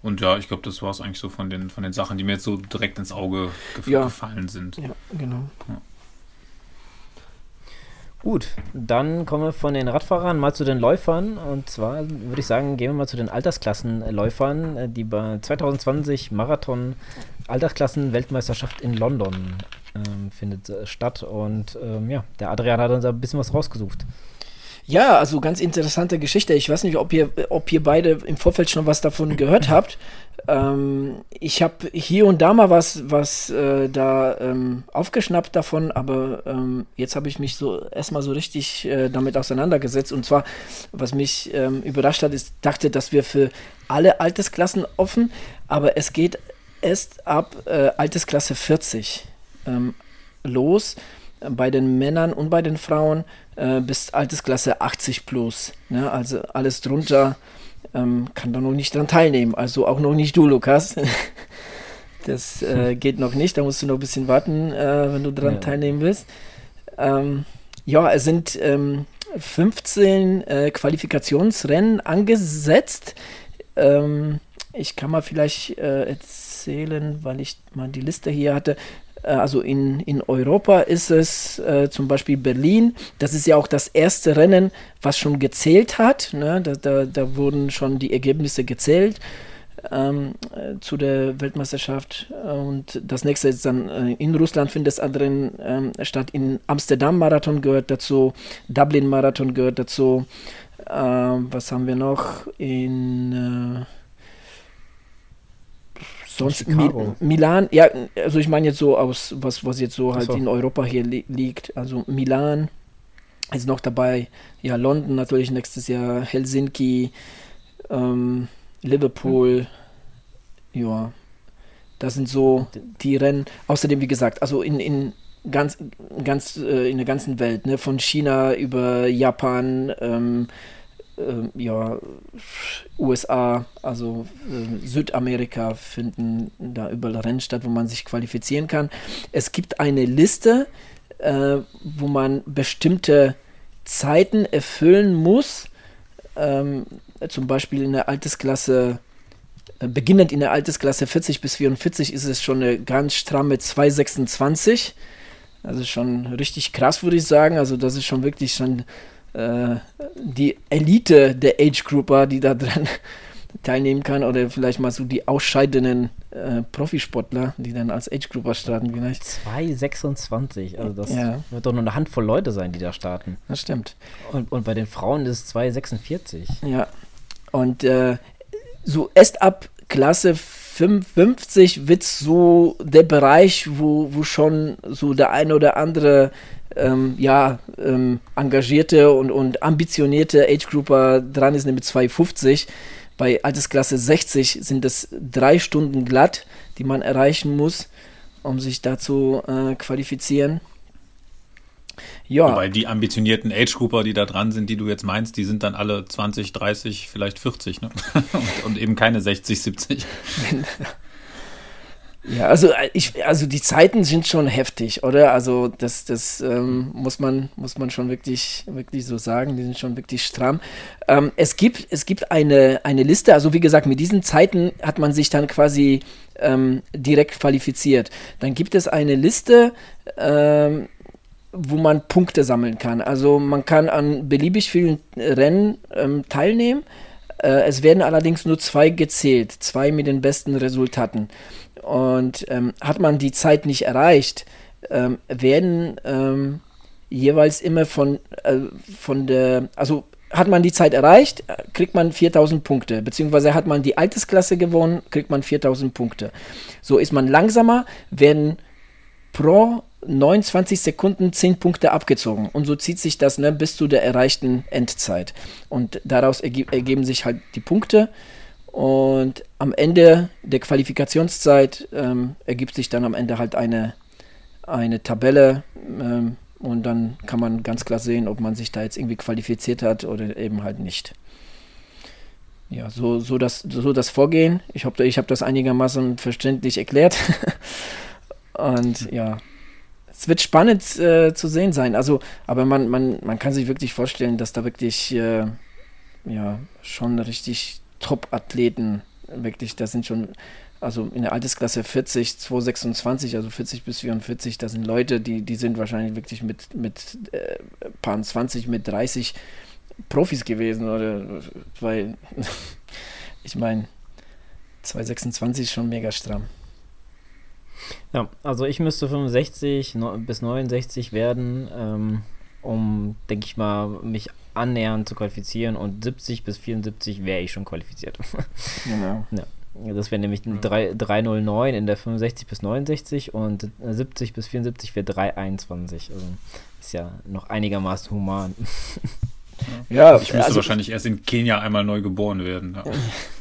Und ja, ich glaube, das war es eigentlich so von den, von den Sachen, die mir jetzt so direkt ins Auge gef ja. gefallen sind. Ja, genau. Ja. Gut, dann kommen wir von den Radfahrern mal zu den Läufern. Und zwar würde ich sagen, gehen wir mal zu den Altersklassenläufern, äh, die bei 2020 Marathon Altersklassen-Weltmeisterschaft in London ähm, findet äh, statt. Und ähm, ja, der Adrian hat uns ein bisschen was rausgesucht. Ja, also ganz interessante Geschichte. Ich weiß nicht, ob ihr, ob ihr beide im Vorfeld schon was davon gehört habt. Ähm, ich habe hier und da mal was, was äh, da ähm, aufgeschnappt davon, aber ähm, jetzt habe ich mich so erstmal so richtig äh, damit auseinandergesetzt. Und zwar, was mich ähm, überrascht hat, ist, dachte, dass wir für alle Altersklassen offen, aber es geht erst ab äh, Altersklasse 40 ähm, los bei den Männern und bei den Frauen äh, bis Altersklasse 80 plus. Ne? Also alles drunter ähm, kann da noch nicht dran teilnehmen. Also auch noch nicht du, Lukas. das äh, geht noch nicht. Da musst du noch ein bisschen warten, äh, wenn du dran ja. teilnehmen willst. Ähm, ja, es sind ähm, 15 äh, Qualifikationsrennen angesetzt. Ähm, ich kann mal vielleicht äh, erzählen, weil ich mal die Liste hier hatte. Äh, also in, in Europa ist es äh, zum Beispiel Berlin. Das ist ja auch das erste Rennen, was schon gezählt hat. Ne? Da, da, da wurden schon die Ergebnisse gezählt ähm, äh, zu der Weltmeisterschaft. Und das nächste ist dann äh, in Russland findet das andere ähm, statt. In Amsterdam Marathon gehört dazu, Dublin Marathon gehört dazu. Ähm, was haben wir noch? In äh, Sonst Mi Milan, ja, also ich meine jetzt so aus, was, was jetzt so halt so. in Europa hier li liegt. Also Milan ist noch dabei, ja, London natürlich nächstes Jahr, Helsinki, ähm, Liverpool, hm. ja. Das sind so die Rennen. Außerdem, wie gesagt, also in, in ganz, ganz äh, in der ganzen Welt, ne? von China über Japan, ähm, äh, ja, USA, also äh, Südamerika finden da überall Rennen statt, wo man sich qualifizieren kann. Es gibt eine Liste, äh, wo man bestimmte Zeiten erfüllen muss, ähm, zum Beispiel in der Altersklasse äh, beginnend in der Altersklasse 40 bis 44 ist es schon eine ganz stramme 226. Also schon richtig krass, würde ich sagen. Also das ist schon wirklich schon äh, die Elite der Age Grouper, die da dran teilnehmen kann. Oder vielleicht mal so die ausscheidenden äh, Profisportler, die dann als Age Grouper starten vielleicht. 226, also das ja. wird doch nur eine Handvoll Leute sein, die da starten. Das stimmt. Und, und bei den Frauen ist es 246. Ja. Und äh, so erst ab Klasse 55 wird so der Bereich, wo, wo schon so der eine oder andere ähm, ja, ähm, engagierte und, und ambitionierte Age-Grouper dran ist, nämlich 250. Bei Altersklasse 60 sind es drei Stunden glatt, die man erreichen muss, um sich dazu äh, qualifizieren. Ja. Wobei die ambitionierten Age-Grouper, die da dran sind, die du jetzt meinst, die sind dann alle 20, 30, vielleicht 40, ne? und, und eben keine 60, 70. Ja, also äh, ich, also die Zeiten sind schon heftig, oder? Also das, das ähm, muss man, muss man schon wirklich, wirklich so sagen. Die sind schon wirklich stramm. Ähm, es gibt, es gibt eine, eine Liste. Also wie gesagt, mit diesen Zeiten hat man sich dann quasi ähm, direkt qualifiziert. Dann gibt es eine Liste. Ähm, wo man Punkte sammeln kann. Also man kann an beliebig vielen Rennen ähm, teilnehmen. Äh, es werden allerdings nur zwei gezählt, zwei mit den besten Resultaten. Und ähm, hat man die Zeit nicht erreicht, ähm, werden ähm, jeweils immer von, äh, von der, also hat man die Zeit erreicht, kriegt man 4000 Punkte. Beziehungsweise hat man die Altersklasse gewonnen, kriegt man 4000 Punkte. So ist man langsamer, werden pro 29 Sekunden 10 Punkte abgezogen. Und so zieht sich das ne, bis zu der erreichten Endzeit. Und daraus erge ergeben sich halt die Punkte. Und am Ende der Qualifikationszeit ähm, ergibt sich dann am Ende halt eine, eine Tabelle. Ähm, und dann kann man ganz klar sehen, ob man sich da jetzt irgendwie qualifiziert hat oder eben halt nicht. Ja, so, so, das, so das Vorgehen. Ich hoffe, ich habe das einigermaßen verständlich erklärt. und ja, es wird spannend äh, zu sehen sein. Also, aber man, man, man kann sich wirklich vorstellen, dass da wirklich äh, ja schon richtig Top-Athleten wirklich, da sind schon, also in der Altersklasse 40, 226, also 40 bis 44, da sind Leute, die, die sind wahrscheinlich wirklich mit, mit äh, paar 20, mit 30 Profis gewesen, oder weil ich meine, 226 ist schon mega stramm. Ja, also ich müsste 65 bis 69 werden, ähm, um, denke ich mal, mich annähernd zu qualifizieren und 70 bis 74 wäre ich schon qualifiziert. Genau. Ja. Das wäre nämlich ein 3, 309 in der 65 bis 69 und 70 bis 74 wäre 321. Also ist ja noch einigermaßen human. Ja, ich müsste also, wahrscheinlich erst in Kenia einmal neu geboren werden. Ja.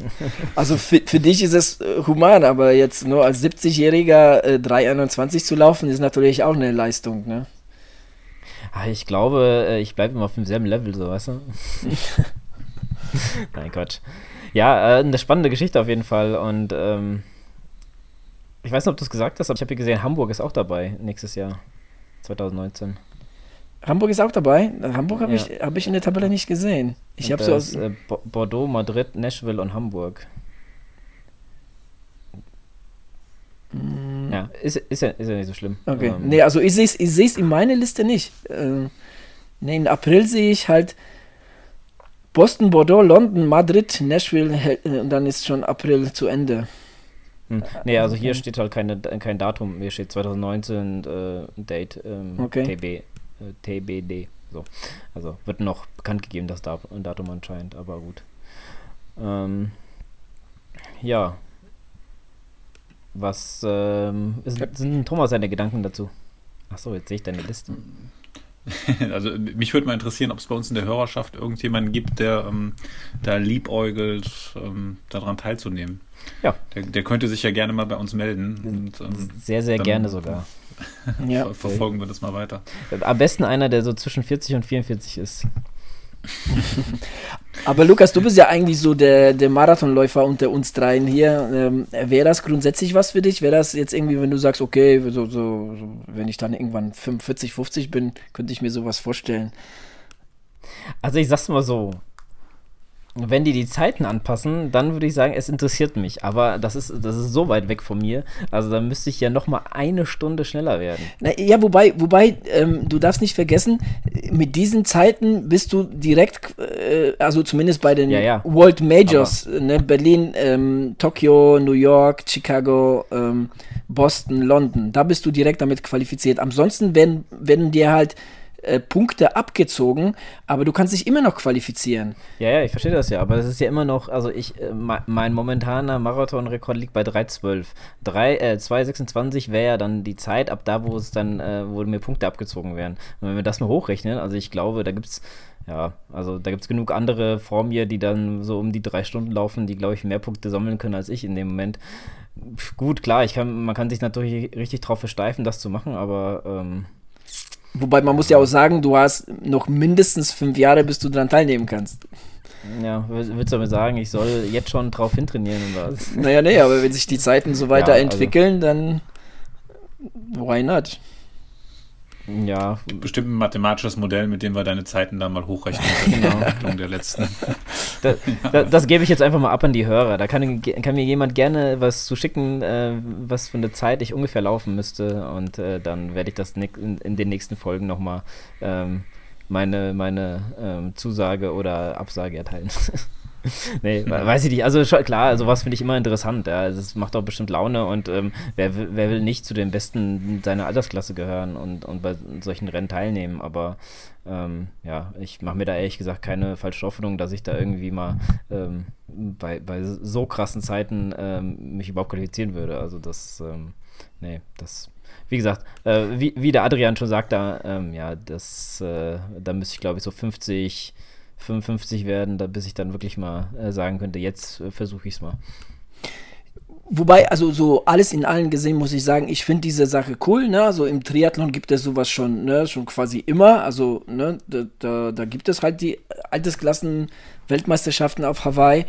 Also für, für dich ist es äh, human, aber jetzt nur als 70-Jähriger äh, 321 zu laufen, ist natürlich auch eine Leistung, ne? Ah, ich glaube, äh, ich bleibe immer auf demselben Level, so weißt du? Nein, Quatsch. Ja, äh, eine spannende Geschichte auf jeden Fall und ähm, ich weiß nicht, ob du es gesagt hast, aber ich habe gesehen, Hamburg ist auch dabei nächstes Jahr, 2019. Hamburg ist auch dabei. Hamburg habe ja. ich, hab ich in der Tabelle nicht gesehen. Ich habe so aus. Äh, Bordeaux, Madrid, Nashville und Hamburg. Mm. Ja, ist, ist, ja, ist ja nicht so schlimm. Okay. Ähm, nee, also ich sehe es ich in meiner Liste nicht. Äh, nee, in April sehe ich halt Boston, Bordeaux, London, Madrid, Nashville äh, und dann ist schon April zu Ende. Hm. Nee, also hier steht halt keine, kein Datum. Hier steht 2019 äh, Date ähm, okay. TB. TBD. So. Also wird noch bekannt gegeben, das Datum anscheinend, aber gut. Ähm, ja. Was ähm, ist, sind Thomas seine Gedanken dazu? Achso, jetzt sehe ich deine Liste. also mich würde mal interessieren, ob es bei uns in der Hörerschaft irgendjemanden gibt, der ähm, da liebäugelt, ähm, daran teilzunehmen. Ja. Der, der, könnte sich ja gerne mal bei uns melden. Und, ähm, sehr, sehr gerne sogar. ja. Verfolgen wir das mal weiter. Am besten einer, der so zwischen 40 und 44 ist. Aber Lukas, du bist ja eigentlich so der, der Marathonläufer unter uns dreien hier. Ähm, Wäre das grundsätzlich was für dich? Wäre das jetzt irgendwie, wenn du sagst, okay, so, so, so, wenn ich dann irgendwann 45, 50 bin, könnte ich mir sowas vorstellen? Also ich sag's mal so, wenn die die Zeiten anpassen, dann würde ich sagen, es interessiert mich. Aber das ist, das ist so weit weg von mir. Also da müsste ich ja noch mal eine Stunde schneller werden. Na, ja, wobei, wobei ähm, du darfst nicht vergessen, mit diesen Zeiten bist du direkt, äh, also zumindest bei den ja, ja. World Majors, ne, Berlin, ähm, Tokio, New York, Chicago, ähm, Boston, London. Da bist du direkt damit qualifiziert. Ansonsten werden, werden dir halt äh, Punkte abgezogen, aber du kannst dich immer noch qualifizieren. Ja, ja, ich verstehe das ja, aber das ist ja immer noch, also ich, äh, mein momentaner Marathonrekord liegt bei 3,12. äh, 2,26 wäre ja dann die Zeit, ab da, wo es dann, äh, wo mir Punkte abgezogen werden. Und wenn wir das mal hochrechnen, also ich glaube, da gibt es ja, also da gibt es genug andere vor mir, die dann so um die drei Stunden laufen, die, glaube ich, mehr Punkte sammeln können als ich in dem Moment. Gut, klar, ich kann, man kann sich natürlich richtig drauf versteifen, das zu machen, aber ähm, Wobei man muss ja auch sagen, du hast noch mindestens fünf Jahre, bis du daran teilnehmen kannst. Ja, willst du damit sagen, ich soll jetzt schon drauf hintrainieren oder was? Naja, nee, aber wenn sich die Zeiten so weiterentwickeln, ja, also. dann why not? Ja. Bestimmt ein mathematisches Modell, mit dem wir deine Zeiten dann mal hochrechnen können. genau. der letzten. Da, da, das gebe ich jetzt einfach mal ab an die Hörer. Da kann, kann mir jemand gerne was zu schicken, äh, was für eine Zeit ich ungefähr laufen müsste. Und äh, dann werde ich das in, in, den nächsten Folgen nochmal ähm, meine, meine ähm, Zusage oder Absage erteilen. nee, weiß ich nicht. Also klar, sowas finde ich immer interessant. Ja. Also, es macht auch bestimmt Laune und ähm, wer, wer will nicht zu den Besten seiner Altersklasse gehören und, und bei solchen Rennen teilnehmen. Aber ähm, ja, ich mache mir da ehrlich gesagt keine falsche Hoffnung, dass ich da irgendwie mal ähm, bei, bei so krassen Zeiten ähm, mich überhaupt qualifizieren würde. Also das, ähm, nee, das wie gesagt, äh, wie, wie der Adrian schon sagte, ähm, ja, das, äh, da müsste ich glaube ich so 50, 55 werden, da, bis ich dann wirklich mal äh, sagen könnte, jetzt äh, versuche ich es mal. Wobei, also so alles in allen gesehen, muss ich sagen, ich finde diese Sache cool, ne? Also im Triathlon gibt es sowas schon, ne, schon quasi immer. Also, ne, da, da, da gibt es halt die Altersklassen-Weltmeisterschaften auf Hawaii.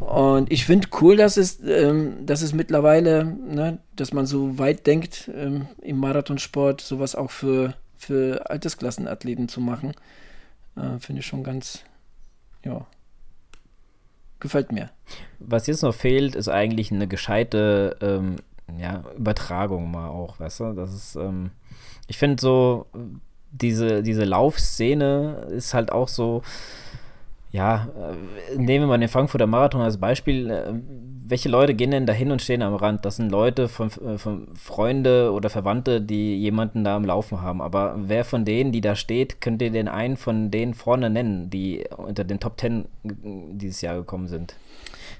Und ich finde cool, dass es, ähm, dass es mittlerweile, ne, dass man so weit denkt, ähm, im Marathonsport sowas auch für, für Altersklassenathleten zu machen. Äh, Finde ich schon ganz, ja, gefällt mir. Was jetzt noch fehlt, ist eigentlich eine gescheite ähm, ja, Übertragung mal auch, weißt du? Das ist, ähm, ich finde so, diese, diese Laufszene ist halt auch so, ja, äh, nehmen wir mal den Frankfurter Marathon als Beispiel. Welche Leute gehen denn da hin und stehen am Rand? Das sind Leute von, äh, von Freunde oder Verwandte, die jemanden da am Laufen haben. Aber wer von denen, die da steht, könnt ihr den einen von denen vorne nennen, die unter den Top Ten dieses Jahr gekommen sind?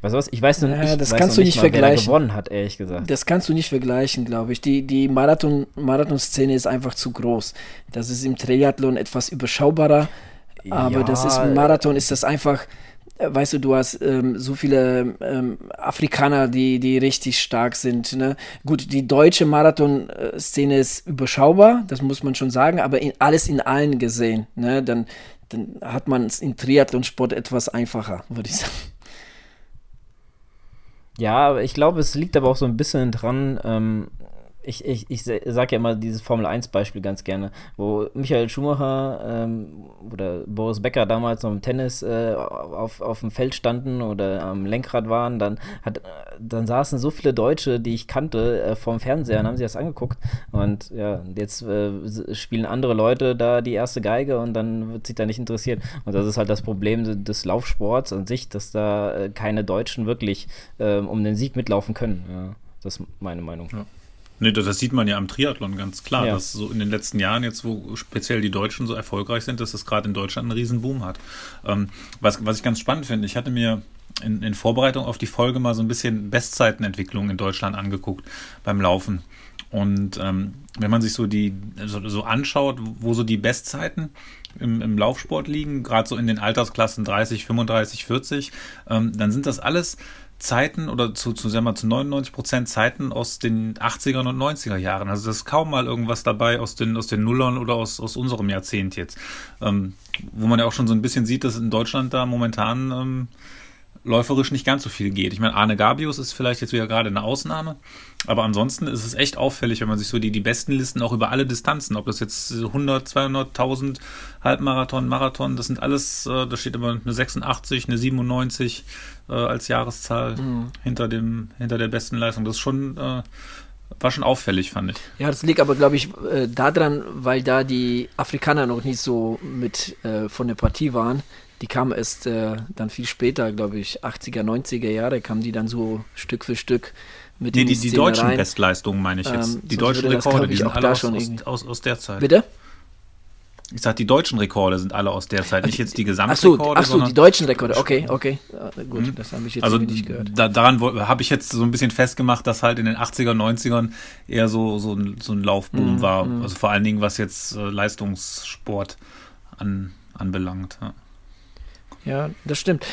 Weißt du was? Ich weiß nur ja, das kannst du nicht mal, vergleichen. gewonnen hat, ehrlich gesagt. Das kannst du nicht vergleichen, glaube ich. Die, die Marathon, Marathon-Szene ist einfach zu groß. Das ist im Triathlon etwas überschaubarer. Aber ja, das ist Marathon, ist das einfach weißt du, du hast ähm, so viele ähm, Afrikaner, die, die richtig stark sind. Ne? Gut, die deutsche Marathon-Szene ist überschaubar, das muss man schon sagen, aber in, alles in allen gesehen. Ne? Dann, dann hat man es im Triathlonsport etwas einfacher, würde ich sagen. Ja, ich glaube, es liegt aber auch so ein bisschen dran, ähm, ich, ich, ich sage ja immer dieses Formel-1-Beispiel ganz gerne, wo Michael Schumacher ähm, oder Boris Becker damals noch im Tennis äh, auf, auf dem Feld standen oder am Lenkrad waren, dann, hat, dann saßen so viele Deutsche, die ich kannte, äh, vorm Fernseher und haben sich das angeguckt. Und ja, jetzt äh, spielen andere Leute da die erste Geige und dann wird sich da nicht interessiert. Und das ist halt das Problem des Laufsports an sich, dass da äh, keine Deutschen wirklich ähm, um den Sieg mitlaufen können. Ja, das ist meine Meinung. Ja. Nee, das sieht man ja am Triathlon ganz klar, ja. dass so in den letzten Jahren, jetzt wo speziell die Deutschen so erfolgreich sind, dass es gerade in Deutschland einen riesen Boom hat. Ähm, was, was ich ganz spannend finde, ich hatte mir in, in Vorbereitung auf die Folge mal so ein bisschen Bestzeitenentwicklung in Deutschland angeguckt beim Laufen. Und ähm, wenn man sich so die so, so, anschaut, wo so die Bestzeiten im, im Laufsport liegen, gerade so in den Altersklassen 30, 35, 40, ähm, dann sind das alles Zeiten oder zu, zu, sagen wir, zu 99 Prozent Zeiten aus den 80er und 90er Jahren. Also das ist kaum mal irgendwas dabei aus den, aus den Nullern oder aus, aus unserem Jahrzehnt jetzt. Ähm, wo man ja auch schon so ein bisschen sieht, dass in Deutschland da momentan ähm, läuferisch nicht ganz so viel geht. Ich meine, Arne Gabius ist vielleicht jetzt wieder gerade eine Ausnahme, aber ansonsten ist es echt auffällig, wenn man sich so die, die besten Listen auch über alle Distanzen, ob das jetzt 100, 200, 1000, Halbmarathon, Marathon, das sind alles, äh, da steht immer eine 86, eine 97 äh, als Jahreszahl mhm. hinter dem, hinter der besten Leistung. Das ist schon, äh, war schon auffällig, fand ich. Ja, das liegt aber, glaube ich, äh, daran, weil da die Afrikaner noch nicht so mit äh, von der Partie waren die kam erst äh, dann viel später, glaube ich, 80er, 90er Jahre, kamen die dann so Stück für Stück mit nee, die, die deutschen rein. Bestleistungen meine ich jetzt. Ähm, die deutschen Rekorde, die sind alle aus, aus, aus, aus der Zeit. Bitte? Ich sag, die deutschen Rekorde sind alle aus der Zeit, nicht jetzt die Gesamtrekorde. Ach so, ach so die deutschen Rekorde, okay, okay. Ja, gut, mhm. das habe ich jetzt also nicht gehört. Da, daran habe ich jetzt so ein bisschen festgemacht, dass halt in den 80er, 90ern eher so, so, ein, so ein Laufboom mhm. war. Mhm. Also vor allen Dingen, was jetzt äh, Leistungssport an, anbelangt. Ja. Ja, das stimmt.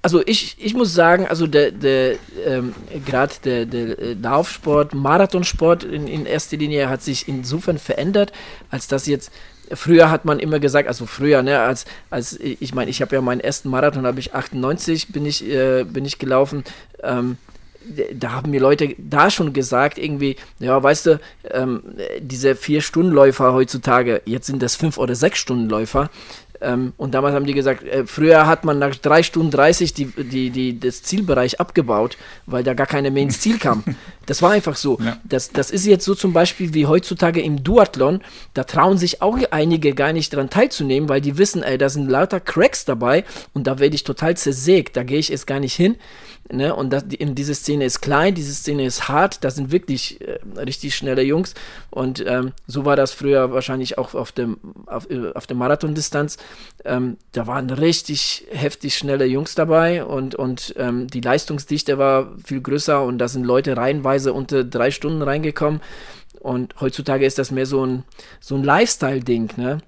Also ich, ich muss sagen, also der, der ähm, gerade der, der äh, Laufsport, Marathonsport in, in erster Linie hat sich insofern verändert, als dass jetzt früher hat man immer gesagt, also früher, ne, als, als ich meine, ich habe ja meinen ersten Marathon, habe ich 98 bin ich, äh, bin ich gelaufen. Ähm, da haben mir Leute da schon gesagt, irgendwie, ja, weißt du, ähm, diese Vier-Stunden-Läufer heutzutage, jetzt sind das Fünf- oder Sechs-Stunden-Läufer, ähm, und damals haben die gesagt, äh, früher hat man nach 3 Stunden 30 die, die, die, das Zielbereich abgebaut, weil da gar keiner mehr ins Ziel kam. Das war einfach so. Ja. Das, das ist jetzt so zum Beispiel wie heutzutage im Duathlon. Da trauen sich auch einige gar nicht dran teilzunehmen, weil die wissen, ey, da sind lauter Cracks dabei und da werde ich total zersägt. Da gehe ich jetzt gar nicht hin. Ne? Und das, die, diese Szene ist klein, diese Szene ist hart, das sind wirklich äh, richtig schnelle Jungs. Und ähm, so war das früher wahrscheinlich auch auf, dem, auf, äh, auf der Marathondistanz. Ähm, da waren richtig heftig schnelle Jungs dabei und, und ähm, die Leistungsdichte war viel größer und da sind Leute reihenweise unter drei Stunden reingekommen. Und heutzutage ist das mehr so ein, so ein Lifestyle-Ding, ne?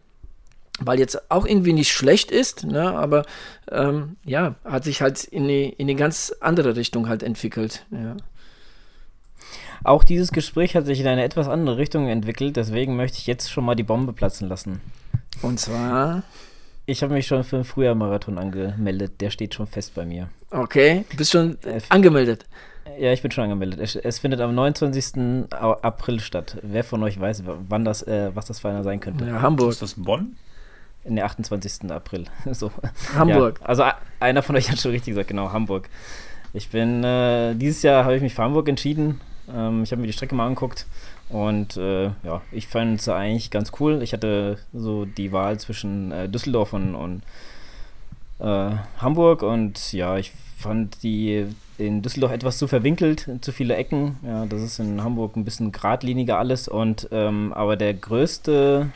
Weil jetzt auch irgendwie nicht schlecht ist, ne, aber ähm, ja, hat sich halt in eine, in eine ganz andere Richtung halt entwickelt. Ja. Auch dieses Gespräch hat sich in eine etwas andere Richtung entwickelt, deswegen möchte ich jetzt schon mal die Bombe platzen lassen. Und zwar? Ich habe mich schon für den Frühjahr-Marathon angemeldet, der steht schon fest bei mir. Okay, du bist schon äh, angemeldet. Ja, ich bin schon angemeldet. Es, es, findet am 29. April statt. Wer von euch weiß, wann das, äh, was das für einer sein könnte? Ja, Hamburg. Ist das Bonn? In der 28. April. so. Hamburg. Ja, also einer von euch hat schon richtig gesagt, genau, Hamburg. Ich bin, äh, dieses Jahr habe ich mich für Hamburg entschieden. Ähm, ich habe mir die Strecke mal angeguckt und äh, ja, ich fand es eigentlich ganz cool. Ich hatte so die Wahl zwischen äh, Düsseldorf und, und äh, Hamburg und ja, ich fand die in Düsseldorf etwas zu verwinkelt, zu viele Ecken. Ja, das ist in Hamburg ein bisschen geradliniger alles und ähm, aber der größte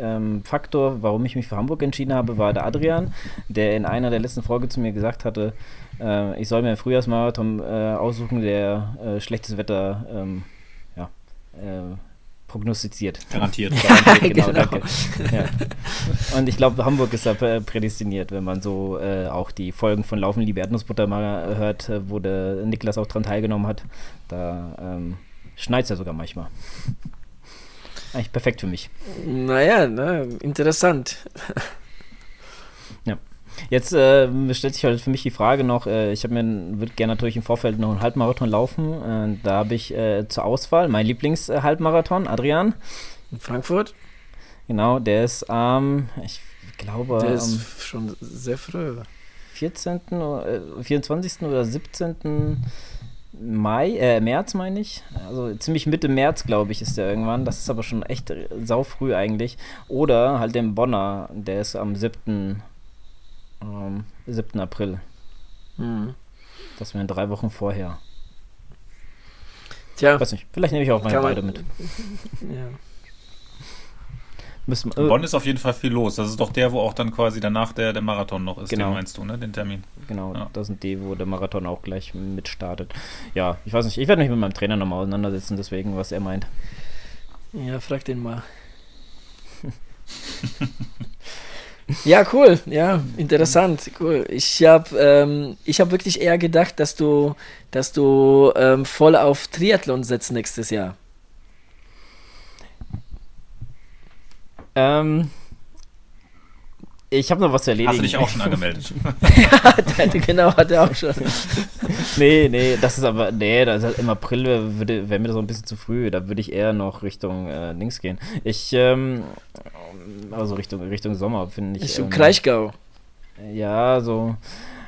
ähm, Faktor, warum ich mich für Hamburg entschieden habe, war der Adrian, der in einer der letzten Folgen zu mir gesagt hatte, äh, ich soll mir einen Frühjahrsmarathon äh, aussuchen, der äh, schlechtes Wetter ähm, ja, äh, prognostiziert. Garantiert. Garantiert genau, genau. danke. Ja. Und ich glaube, Hamburg ist da prädestiniert, wenn man so äh, auch die Folgen von Laufen liebe Erdnussbutter mal hört, äh, wo der Niklas auch dran teilgenommen hat. Da ähm, schneit es ja sogar manchmal. Eigentlich perfekt für mich. Naja, ne, interessant. ja. Jetzt äh, stellt sich halt für mich die Frage noch, äh, ich habe mir, würde gerne natürlich im Vorfeld noch einen Halbmarathon laufen. Äh, da habe ich äh, zur Auswahl mein Lieblings-Halbmarathon, Adrian. In Frankfurt? Genau, der ist am, ähm, ich glaube, der ist schon sehr früh. 14. Oder, 24. oder 17. Mai, äh, März meine ich. Also ziemlich Mitte März, glaube ich, ist der irgendwann. Das ist aber schon echt sau früh eigentlich. Oder halt den Bonner, der ist am 7. Ähm, 7. April. Mhm. Das wären drei Wochen vorher. Tja. Weiß nicht, vielleicht nehme ich auch meine beide mit. Ja. Müssen, äh, Bonn ist auf jeden Fall viel los. Das ist doch der, wo auch dann quasi danach der, der Marathon noch ist. Genau. Den meinst du, ne? Den Termin. Genau, ja. das sind die, wo der Marathon auch gleich mitstartet. Ja, ich weiß nicht, ich werde mich mit meinem Trainer nochmal auseinandersetzen, deswegen, was er meint. Ja, frag den mal. ja, cool. Ja, interessant. Cool. Ich habe ähm, hab wirklich eher gedacht, dass du, dass du ähm, voll auf Triathlon setzt nächstes Jahr. Ähm, ich habe noch was zu erledigen. Hast du dich auch schon angemeldet? ja, genau, hat er auch schon. nee, nee, das ist aber, nee, das ist halt im April wäre wär mir das auch ein bisschen zu früh. Da würde ich eher noch Richtung äh, links gehen. Ich, ähm, also Richtung, Richtung Sommer, finde ich. Richtung ähm, Kraichgau. Ja, so.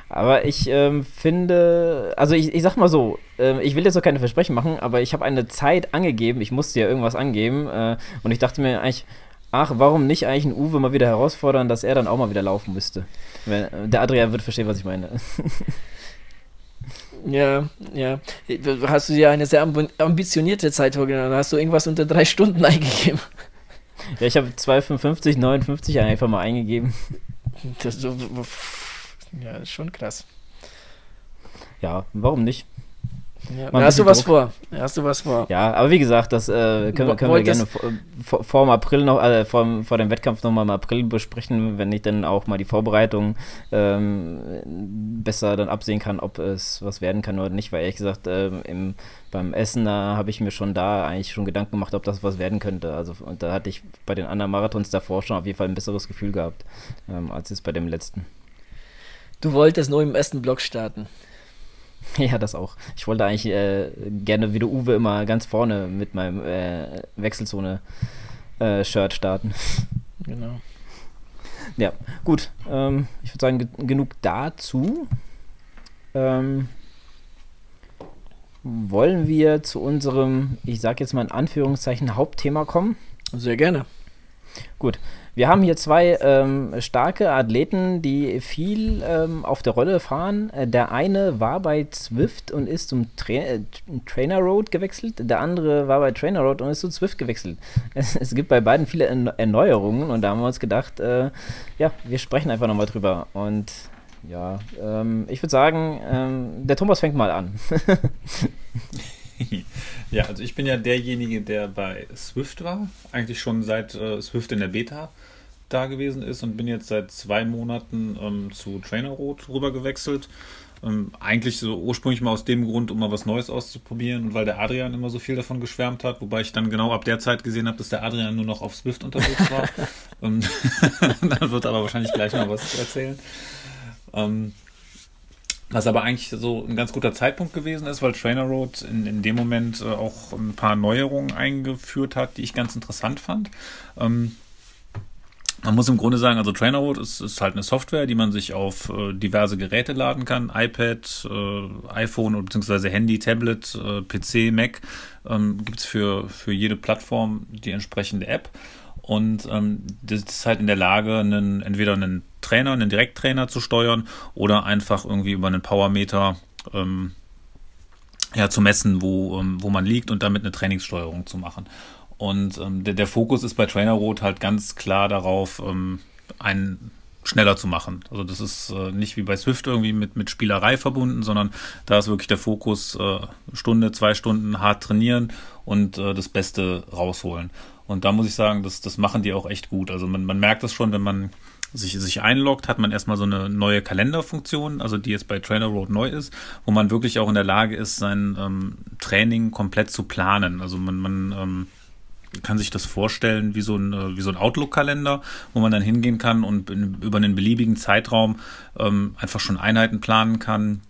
Aber ich ähm, finde, also ich, ich sag mal so, äh, ich will jetzt noch keine Versprechen machen, aber ich habe eine Zeit angegeben, ich musste ja irgendwas angeben äh, und ich dachte mir eigentlich, ach, warum nicht eigentlich einen Uwe mal wieder herausfordern, dass er dann auch mal wieder laufen müsste? Der Adrian wird verstehen, was ich meine. Ja, ja. Hast du dir eine sehr ambitionierte Zeit vorgenommen? Hast du irgendwas unter drei Stunden eingegeben? Ja, ich habe 2,55, 59 einfach mal eingegeben. Das ist so, ja, ist schon krass. Ja, warum nicht? Ja, hast du was Druck. vor? Hast du was vor? Ja, aber wie gesagt, das äh, können, können wir gerne vor, vor, dem April noch, äh, vor, vor dem Wettkampf nochmal im April besprechen, wenn ich dann auch mal die Vorbereitung ähm, besser dann absehen kann, ob es was werden kann oder nicht, weil ehrlich gesagt, äh, im, beim Essen, da habe ich mir schon da eigentlich schon Gedanken gemacht, ob das was werden könnte. Also und da hatte ich bei den anderen Marathons davor schon auf jeden Fall ein besseres Gefühl gehabt, ähm, als jetzt bei dem letzten. Du wolltest nur im ersten Block starten. Ja, das auch. Ich wollte eigentlich äh, gerne wie der Uwe immer ganz vorne mit meinem äh, Wechselzone-Shirt äh, starten. Genau. Ja, gut. Ähm, ich würde sagen, ge genug dazu. Ähm, wollen wir zu unserem, ich sage jetzt mal in Anführungszeichen, Hauptthema kommen? Sehr gerne. Gut. Wir haben hier zwei ähm, starke Athleten, die viel ähm, auf der Rolle fahren. Äh, der eine war bei Zwift und ist zum Tra äh, Trainer Road gewechselt. Der andere war bei Trainer Road und ist zu Zwift gewechselt. Es, es gibt bei beiden viele Erneuerungen und da haben wir uns gedacht, äh, ja, wir sprechen einfach nochmal drüber. Und ja, ähm, ich würde sagen, ähm, der Thomas fängt mal an. ja, also ich bin ja derjenige, der bei Swift war, eigentlich schon seit äh, Swift in der Beta da gewesen ist und bin jetzt seit zwei Monaten ähm, zu Trainerrot rüber gewechselt. Ähm, eigentlich so ursprünglich mal aus dem Grund, um mal was Neues auszuprobieren und weil der Adrian immer so viel davon geschwärmt hat, wobei ich dann genau ab der Zeit gesehen habe, dass der Adrian nur noch auf Swift unterwegs war. und dann wird aber wahrscheinlich gleich mal was zu erzählen. Ähm, was aber eigentlich so ein ganz guter Zeitpunkt gewesen ist, weil Trainer Road in, in dem Moment äh, auch ein paar Neuerungen eingeführt hat, die ich ganz interessant fand. Ähm, man muss im Grunde sagen, also Trainerwood ist, ist halt eine Software, die man sich auf äh, diverse Geräte laden kann. iPad, äh, iPhone oder beziehungsweise Handy, Tablet, äh, PC, Mac. Ähm, Gibt es für, für jede Plattform die entsprechende App. Und ähm, das ist halt in der Lage, einen, entweder einen Trainer, einen Direkttrainer zu steuern oder einfach irgendwie über einen Powermeter ähm, ja, zu messen, wo, ähm, wo man liegt und damit eine Trainingssteuerung zu machen. Und ähm, der, der Fokus ist bei Trainer Road halt ganz klar darauf, ähm, einen schneller zu machen. Also das ist äh, nicht wie bei Swift irgendwie mit, mit Spielerei verbunden, sondern da ist wirklich der Fokus äh, Stunde, zwei Stunden hart trainieren und äh, das Beste rausholen. Und da muss ich sagen, das, das machen die auch echt gut. Also man, man merkt das schon, wenn man sich, sich einloggt, hat man erstmal so eine neue Kalenderfunktion, also die jetzt bei Trainer Road neu ist, wo man wirklich auch in der Lage ist, sein ähm, Training komplett zu planen. Also man, man ähm, kann sich das vorstellen wie so ein, äh, wie so ein Outlook-Kalender, wo man dann hingehen kann und über einen beliebigen Zeitraum ähm, einfach schon Einheiten planen kann.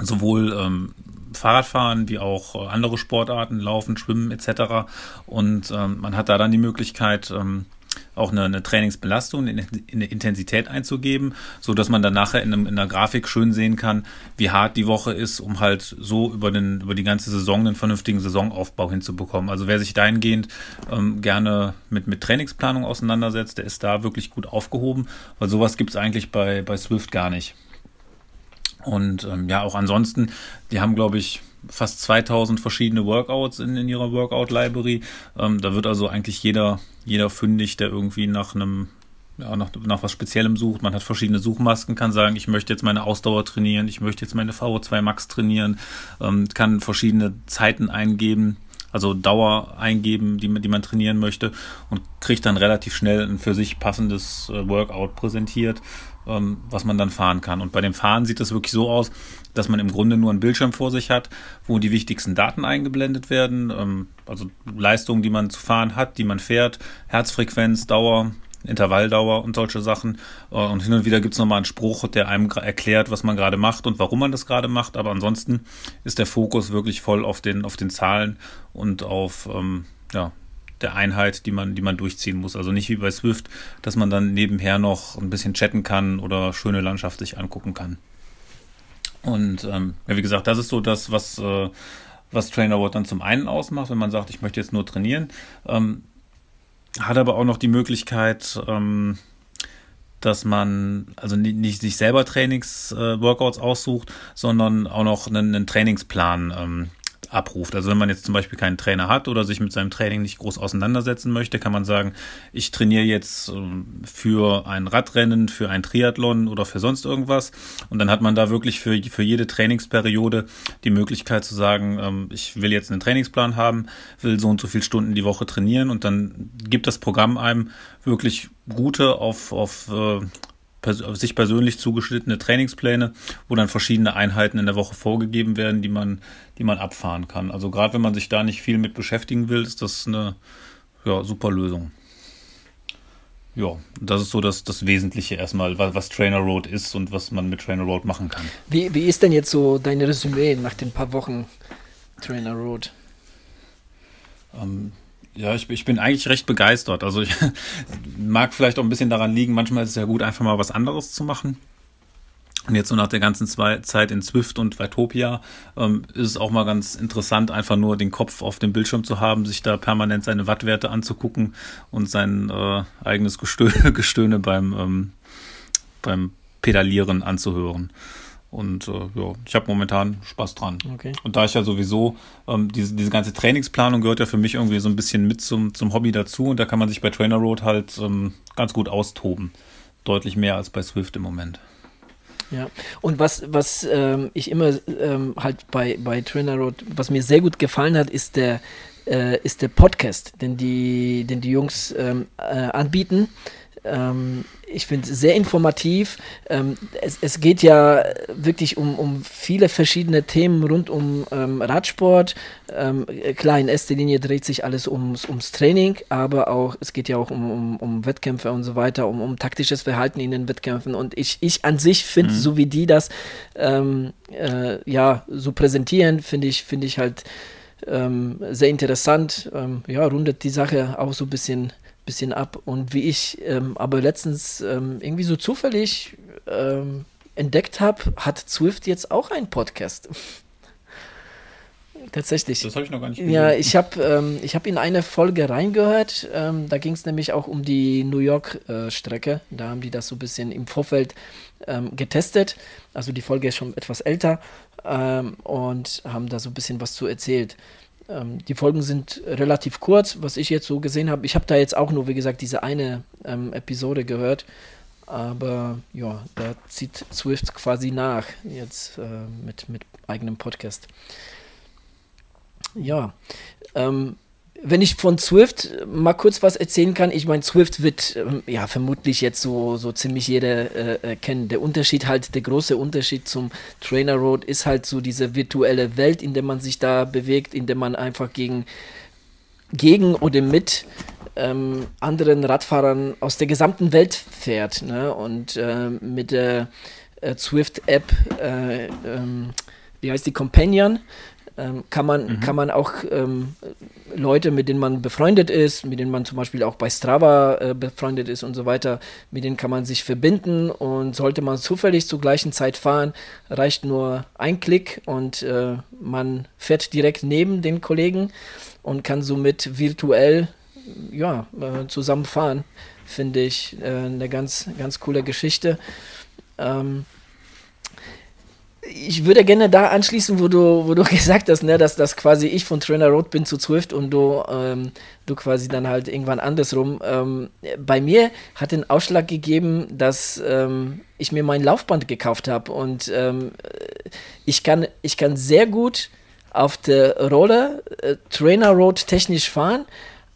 Sowohl ähm, Fahrradfahren wie auch äh, andere Sportarten, Laufen, Schwimmen etc. Und ähm, man hat da dann die Möglichkeit, ähm, auch eine, eine Trainingsbelastung, eine, eine Intensität einzugeben, so dass man dann nachher in, einem, in einer Grafik schön sehen kann, wie hart die Woche ist, um halt so über, den, über die ganze Saison einen vernünftigen Saisonaufbau hinzubekommen. Also wer sich dahingehend ähm, gerne mit, mit Trainingsplanung auseinandersetzt, der ist da wirklich gut aufgehoben, weil sowas gibt es eigentlich bei, bei Swift gar nicht. Und ähm, ja, auch ansonsten, die haben, glaube ich, fast 2000 verschiedene Workouts in, in ihrer Workout-Library. Ähm, da wird also eigentlich jeder jeder fündig, der irgendwie nach einem ja, nach, nach was Speziellem sucht. Man hat verschiedene Suchmasken, kann sagen, ich möchte jetzt meine Ausdauer trainieren, ich möchte jetzt meine VO2 Max trainieren, ähm, kann verschiedene Zeiten eingeben, also Dauer eingeben, die, die man trainieren möchte und kriegt dann relativ schnell ein für sich passendes äh, Workout präsentiert, ähm, was man dann fahren kann. Und bei dem Fahren sieht es wirklich so aus, dass man im Grunde nur einen Bildschirm vor sich hat, wo die wichtigsten Daten eingeblendet werden, ähm, also Leistungen, die man zu fahren hat, die man fährt, Herzfrequenz, Dauer, Intervalldauer und solche Sachen. Äh, und hin und wieder gibt es nochmal einen Spruch, der einem erklärt, was man gerade macht und warum man das gerade macht. Aber ansonsten ist der Fokus wirklich voll auf den, auf den Zahlen und auf ähm, ja, der Einheit, die man, die man durchziehen muss. Also nicht wie bei Swift, dass man dann nebenher noch ein bisschen chatten kann oder schöne Landschaft sich angucken kann. Und ähm, ja, wie gesagt, das ist so das, was, äh, was Trainer dann zum einen ausmacht, wenn man sagt, ich möchte jetzt nur trainieren. Ähm, hat aber auch noch die Möglichkeit, ähm, dass man also nicht sich selber Trainings-Workouts äh, aussucht, sondern auch noch einen, einen Trainingsplan abruft. Also wenn man jetzt zum Beispiel keinen Trainer hat oder sich mit seinem Training nicht groß auseinandersetzen möchte, kann man sagen, ich trainiere jetzt ähm, für ein Radrennen, für ein Triathlon oder für sonst irgendwas. Und dann hat man da wirklich für, für jede Trainingsperiode die Möglichkeit zu sagen, ähm, ich will jetzt einen Trainingsplan haben, will so und so viele Stunden die Woche trainieren und dann gibt das Programm einem wirklich gute auf, auf äh, sich persönlich zugeschnittene Trainingspläne, wo dann verschiedene Einheiten in der Woche vorgegeben werden, die man, die man abfahren kann. Also gerade wenn man sich da nicht viel mit beschäftigen will, ist das eine ja, super Lösung. Ja, das ist so das, das Wesentliche erstmal, was, was Trainer Road ist und was man mit Trainer Road machen kann. Wie, wie ist denn jetzt so dein Resümee nach den paar Wochen Trainer Road? Ähm, ja, ich, ich bin eigentlich recht begeistert. Also ich mag vielleicht auch ein bisschen daran liegen, manchmal ist es ja gut, einfach mal was anderes zu machen. Und jetzt so nach der ganzen Zeit in Swift und Vitopia ähm, ist es auch mal ganz interessant, einfach nur den Kopf auf dem Bildschirm zu haben, sich da permanent seine Wattwerte anzugucken und sein äh, eigenes Gestöhne, Gestöhne beim, ähm, beim Pedalieren anzuhören. Und äh, ja, ich habe momentan Spaß dran. Okay. Und da ich ja sowieso, ähm, diese, diese ganze Trainingsplanung gehört ja für mich irgendwie so ein bisschen mit zum, zum Hobby dazu. Und da kann man sich bei Trainer Road halt ähm, ganz gut austoben. Deutlich mehr als bei Swift im Moment. Ja, und was, was ähm, ich immer ähm, halt bei, bei Trainer Road, was mir sehr gut gefallen hat, ist der, äh, ist der Podcast, den die, den die Jungs ähm, äh, anbieten. Ähm, ich finde es sehr informativ. Ähm, es, es, geht ja wirklich um, um viele verschiedene Themen rund um ähm, Radsport. Ähm, klar, in erster Linie dreht sich alles ums, ums Training, aber auch es geht ja auch um, um, um Wettkämpfe und so weiter, um, um taktisches Verhalten in den Wettkämpfen. Und ich, ich an sich finde, mhm. so wie die das ähm, äh, ja so präsentieren, finde ich, finde ich halt ähm, sehr interessant. ja, rundet die Sache auch so ein bisschen bisschen ab. Und wie ich ähm, aber letztens ähm, irgendwie so zufällig ähm, entdeckt habe, hat Swift jetzt auch einen Podcast. Tatsächlich. Das habe ich noch gar nicht gesehen. Ja, ich habe ähm, hab in eine Folge reingehört. Ähm, da ging es nämlich auch um die New York-Strecke. Äh, da haben die das so ein bisschen im Vorfeld ähm, getestet. Also die Folge ist schon etwas älter ähm, und haben da so ein bisschen was zu erzählt. Ähm, die Folgen sind relativ kurz, was ich jetzt so gesehen habe. Ich habe da jetzt auch nur, wie gesagt, diese eine ähm, Episode gehört. Aber ja, da zieht Swift quasi nach, jetzt äh, mit, mit eigenem Podcast. Ja, ähm, wenn ich von Swift mal kurz was erzählen kann, ich meine, Swift wird ähm, ja vermutlich jetzt so, so ziemlich jeder äh, kennen. Der Unterschied halt, der große Unterschied zum Trainer Road ist halt so diese virtuelle Welt, in der man sich da bewegt, in der man einfach gegen, gegen oder mit ähm, anderen Radfahrern aus der gesamten Welt fährt. Ne? Und äh, mit der äh, Swift-App, äh, ähm, wie heißt die, Companion, ähm, kann, man, mhm. kann man auch ähm, Leute, mit denen man befreundet ist, mit denen man zum Beispiel auch bei Strava äh, befreundet ist und so weiter, mit denen kann man sich verbinden und sollte man zufällig zur gleichen Zeit fahren, reicht nur ein Klick und äh, man fährt direkt neben den Kollegen und kann somit virtuell ja, äh, zusammen fahren. Finde ich äh, eine ganz, ganz coole Geschichte. Ähm, ich würde gerne da anschließen, wo du, wo du gesagt hast, ne, dass, dass quasi ich von Trainer Road bin zu Zwift und du, ähm, du quasi dann halt irgendwann andersrum. Ähm, bei mir hat den Ausschlag gegeben, dass ähm, ich mir mein Laufband gekauft habe und ähm, ich, kann, ich kann sehr gut auf der Rolle äh, Trainer Road technisch fahren,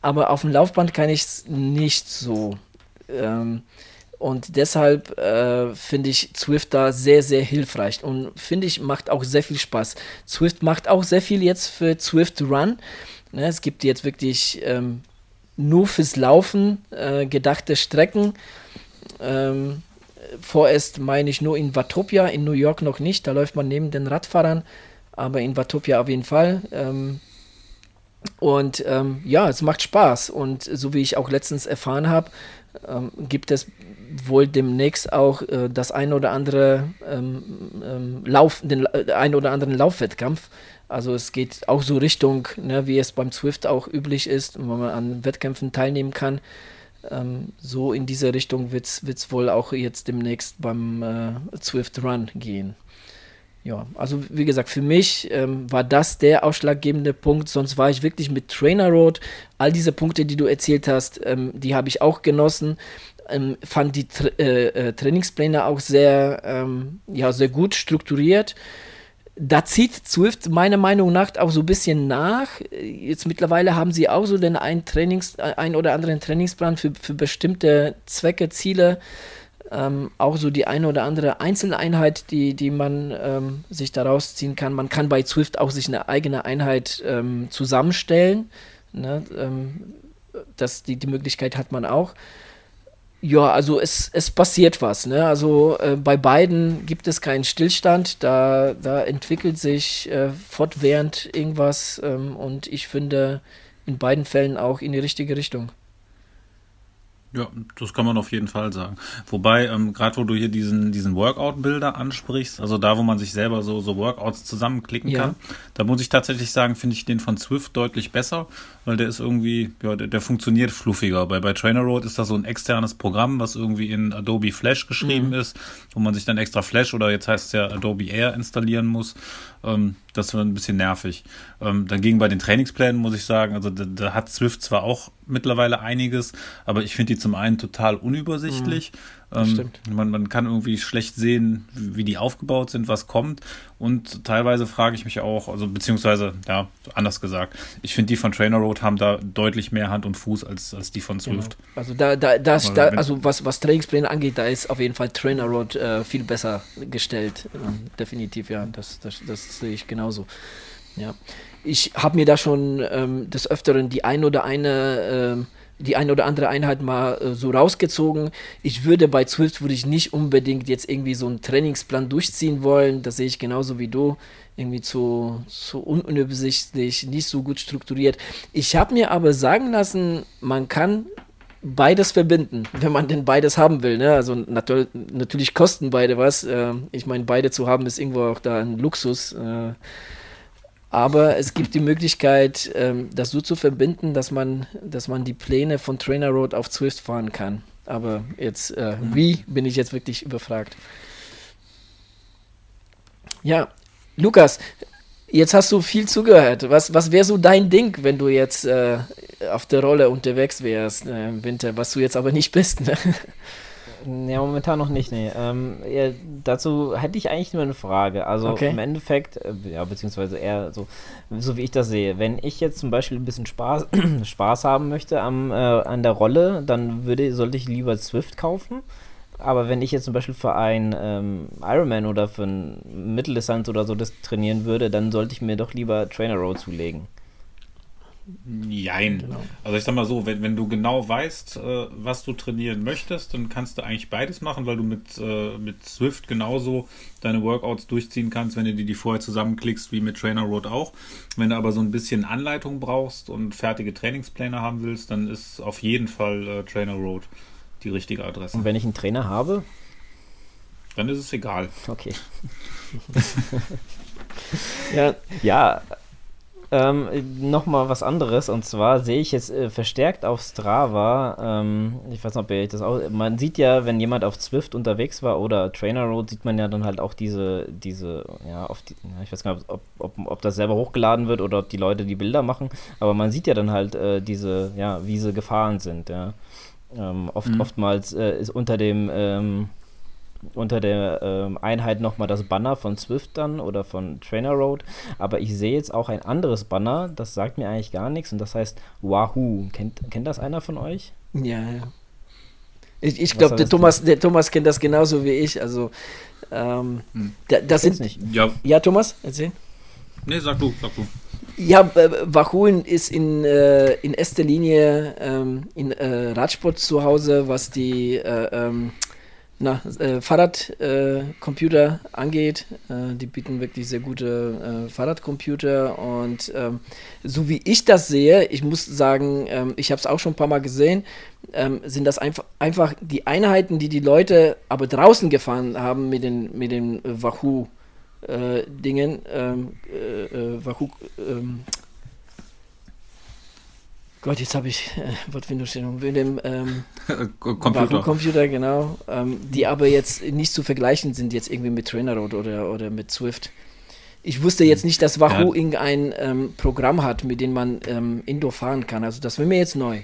aber auf dem Laufband kann ich es nicht so. Und deshalb äh, finde ich Swift da sehr, sehr hilfreich und finde ich, macht auch sehr viel Spaß. Swift macht auch sehr viel jetzt für Swift Run. Ne, es gibt jetzt wirklich ähm, nur fürs Laufen äh, gedachte Strecken. Ähm, vorerst meine ich nur in Watopia, in New York noch nicht. Da läuft man neben den Radfahrern, aber in Watopia auf jeden Fall. Ähm, und ähm, ja, es macht Spaß. Und so wie ich auch letztens erfahren habe, ähm, gibt es wohl demnächst auch äh, das ein oder andere ähm, ähm, Lauf, den äh, ein oder anderen Laufwettkampf. Also es geht auch so Richtung, ne, wie es beim Swift auch üblich ist, wo man an Wettkämpfen teilnehmen kann. Ähm, so in diese Richtung wird es wohl auch jetzt demnächst beim äh, Swift Run gehen. Ja, also wie gesagt, für mich ähm, war das der ausschlaggebende Punkt. Sonst war ich wirklich mit Trainer Road. All diese Punkte, die du erzählt hast, ähm, die habe ich auch genossen ähm, fand die Tra äh, äh, Trainingspläne auch sehr, ähm, ja, sehr gut strukturiert. Da zieht Swift meiner Meinung nach auch so ein bisschen nach. Jetzt mittlerweile haben sie auch so den einen Trainings, äh, ein oder anderen Trainingsplan für, für bestimmte Zwecke, Ziele. Ähm, auch so die eine oder andere Einzeleinheit, die, die man ähm, sich daraus ziehen kann. Man kann bei Swift auch sich eine eigene Einheit ähm, zusammenstellen. Ne? Ähm, das, die, die Möglichkeit hat man auch. Ja, also es, es passiert was. Ne? Also äh, bei beiden gibt es keinen Stillstand. Da, da entwickelt sich äh, fortwährend irgendwas ähm, und ich finde in beiden Fällen auch in die richtige Richtung. Ja, das kann man auf jeden Fall sagen. Wobei, ähm, gerade wo du hier diesen, diesen Workout-Bilder ansprichst, also da, wo man sich selber so, so Workouts zusammenklicken ja. kann, da muss ich tatsächlich sagen, finde ich den von Swift deutlich besser, weil der ist irgendwie, ja, der, der, funktioniert fluffiger. Bei, bei Trainer Road ist das so ein externes Programm, was irgendwie in Adobe Flash geschrieben mhm. ist, wo man sich dann extra Flash oder jetzt heißt es ja Adobe Air installieren muss. Ähm, das war ein bisschen nervig. Ähm, dagegen bei den Trainingsplänen muss ich sagen, also da, da hat Swift zwar auch mittlerweile einiges, aber ich finde die zum einen total unübersichtlich. Mhm. Ähm, man, man kann irgendwie schlecht sehen, wie die aufgebaut sind, was kommt. Und teilweise frage ich mich auch, also beziehungsweise, ja, anders gesagt, ich finde die von Trainer Road haben da deutlich mehr Hand und Fuß als, als die von. Swift. Genau. Also da, da, das, da, also was, was Trainingspläne angeht, da ist auf jeden Fall Trainer Road äh, viel besser gestellt. Äh, definitiv, ja. Das, das, das sehe ich genauso. Ja. Ich habe mir da schon ähm, des Öfteren die ein oder eine äh, die ein oder andere Einheit mal äh, so rausgezogen. Ich würde bei Swift würde ich nicht unbedingt jetzt irgendwie so einen Trainingsplan durchziehen wollen. Das sehe ich genauso wie du. Irgendwie zu, zu unübersichtlich, nicht so gut strukturiert. Ich habe mir aber sagen lassen, man kann beides verbinden, wenn man denn beides haben will. Ne? Also nat natürlich kosten beide was. Äh, ich meine, beide zu haben ist irgendwo auch da ein Luxus. Äh, aber es gibt die Möglichkeit, ähm, das so zu verbinden, dass man, dass man die Pläne von Trainer Road auf Swift fahren kann. Aber jetzt, äh, mhm. wie, bin ich jetzt wirklich überfragt. Ja, Lukas, jetzt hast du viel zugehört. Was, was wäre so dein Ding, wenn du jetzt äh, auf der Rolle unterwegs wärst äh, im Winter, was du jetzt aber nicht bist? Ne? Ja, momentan noch nicht, nee. Ähm, ja, dazu hätte ich eigentlich nur eine Frage. Also okay. im Endeffekt, äh, ja, beziehungsweise eher so, so wie ich das sehe. Wenn ich jetzt zum Beispiel ein bisschen Spaß, Spaß haben möchte am, äh, an der Rolle, dann würde, sollte ich lieber Swift kaufen. Aber wenn ich jetzt zum Beispiel für einen ähm, Ironman oder für einen Mitteldistanz oder so das trainieren würde, dann sollte ich mir doch lieber Trainer Road zulegen. Jein. Genau. Also ich sag mal so, wenn, wenn du genau weißt, äh, was du trainieren möchtest, dann kannst du eigentlich beides machen, weil du mit, äh, mit Swift genauso deine Workouts durchziehen kannst, wenn du dir die vorher zusammenklickst, wie mit Trainer Road auch. Wenn du aber so ein bisschen Anleitung brauchst und fertige Trainingspläne haben willst, dann ist auf jeden Fall äh, Trainer Road die richtige Adresse. Und wenn ich einen Trainer habe? Dann ist es egal. Okay. ja, ja, Ähm, Nochmal was anderes und zwar sehe ich jetzt äh, verstärkt auf Strava, ähm, ich weiß nicht, ob ihr das auch, man sieht ja, wenn jemand auf Zwift unterwegs war oder Trainer Road, sieht man ja dann halt auch diese, diese, ja, auf die, ja, ich weiß gar nicht, ob, ob, ob das selber hochgeladen wird oder ob die Leute die Bilder machen, aber man sieht ja dann halt äh, diese, ja, wie sie gefahren sind, ja. Ähm, oft, mhm. Oftmals äh, ist unter dem, ähm, unter der ähm, Einheit nochmal das Banner von Swift dann oder von Trainer Road. Aber ich sehe jetzt auch ein anderes Banner, das sagt mir eigentlich gar nichts und das heißt Wahoo. Kennt, kennt das einer von euch? Ja, ja. Ich, ich glaube, der Thomas, der Thomas kennt das genauso wie ich. Also, ähm, hm. da, das sind. Nicht. Ja. ja, Thomas, erzähl. Nee, sag du, sag du. Ja, äh, Wahoo ist in, äh, in erster Linie ähm, in äh, Radsport zu Hause, was die äh, ähm, na, äh, Fahrradcomputer äh, angeht. Äh, die bieten wirklich sehr gute äh, Fahrradcomputer und ähm, so wie ich das sehe, ich muss sagen, ähm, ich habe es auch schon ein paar Mal gesehen, ähm, sind das einfach, einfach die Einheiten, die die Leute aber draußen gefahren haben mit den, mit den Wahoo. Äh, Dingen, ähm, äh, Wahoo, ähm, Gott, jetzt habe ich äh, Wortfindungsstörung mit dem ähm, Computer. Computer, genau. Ähm, die aber jetzt nicht zu vergleichen sind, jetzt irgendwie mit TrainerRoad oder, oder mit Swift. Ich wusste jetzt nicht, dass Wahoo ja. irgendein ähm, Programm hat, mit dem man ähm, Indoor fahren kann. Also das wäre mir jetzt neu.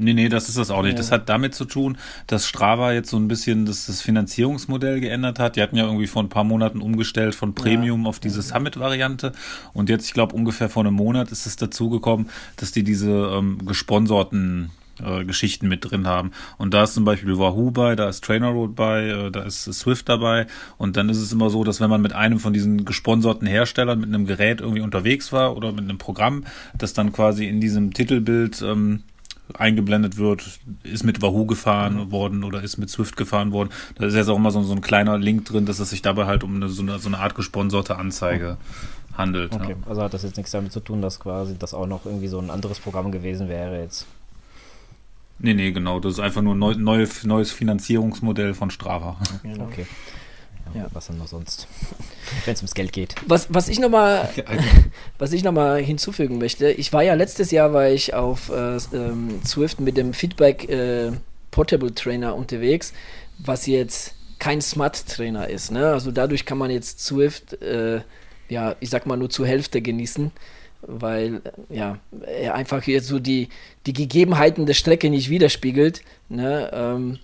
Nee, nee, das ist das auch nicht. Ja. Das hat damit zu tun, dass Strava jetzt so ein bisschen das, das, Finanzierungsmodell geändert hat. Die hatten ja irgendwie vor ein paar Monaten umgestellt von Premium ja. auf diese Summit-Variante. Und jetzt, ich glaube, ungefähr vor einem Monat ist es dazu gekommen, dass die diese ähm, gesponserten äh, Geschichten mit drin haben. Und da ist zum Beispiel Wahoo bei, da ist Trainer Road bei, äh, da ist Swift dabei. Und dann ist es immer so, dass wenn man mit einem von diesen gesponserten Herstellern mit einem Gerät irgendwie unterwegs war oder mit einem Programm, das dann quasi in diesem Titelbild ähm, eingeblendet wird, ist mit Wahoo gefahren mhm. worden oder ist mit Swift gefahren worden. Da ist jetzt auch immer so, so ein kleiner Link drin, dass es sich dabei halt um eine, so, eine, so eine Art gesponserte Anzeige handelt. Okay, ja. also hat das jetzt nichts damit zu tun, dass quasi das auch noch irgendwie so ein anderes Programm gewesen wäre jetzt. Nee, nee, genau. Das ist einfach nur ein neu, neues Finanzierungsmodell von Strava. Okay. okay. Ja, was dann noch sonst, wenn es ums Geld geht. Was, was ich nochmal noch hinzufügen möchte, ich war ja letztes Jahr war ich auf äh, ähm, Swift mit dem Feedback äh, Portable Trainer unterwegs, was jetzt kein Smart Trainer ist. Ne? Also dadurch kann man jetzt Swift, äh, ja, ich sag mal nur zur Hälfte genießen, weil ja, er einfach jetzt so die, die Gegebenheiten der Strecke nicht widerspiegelt. Ne? Ähm,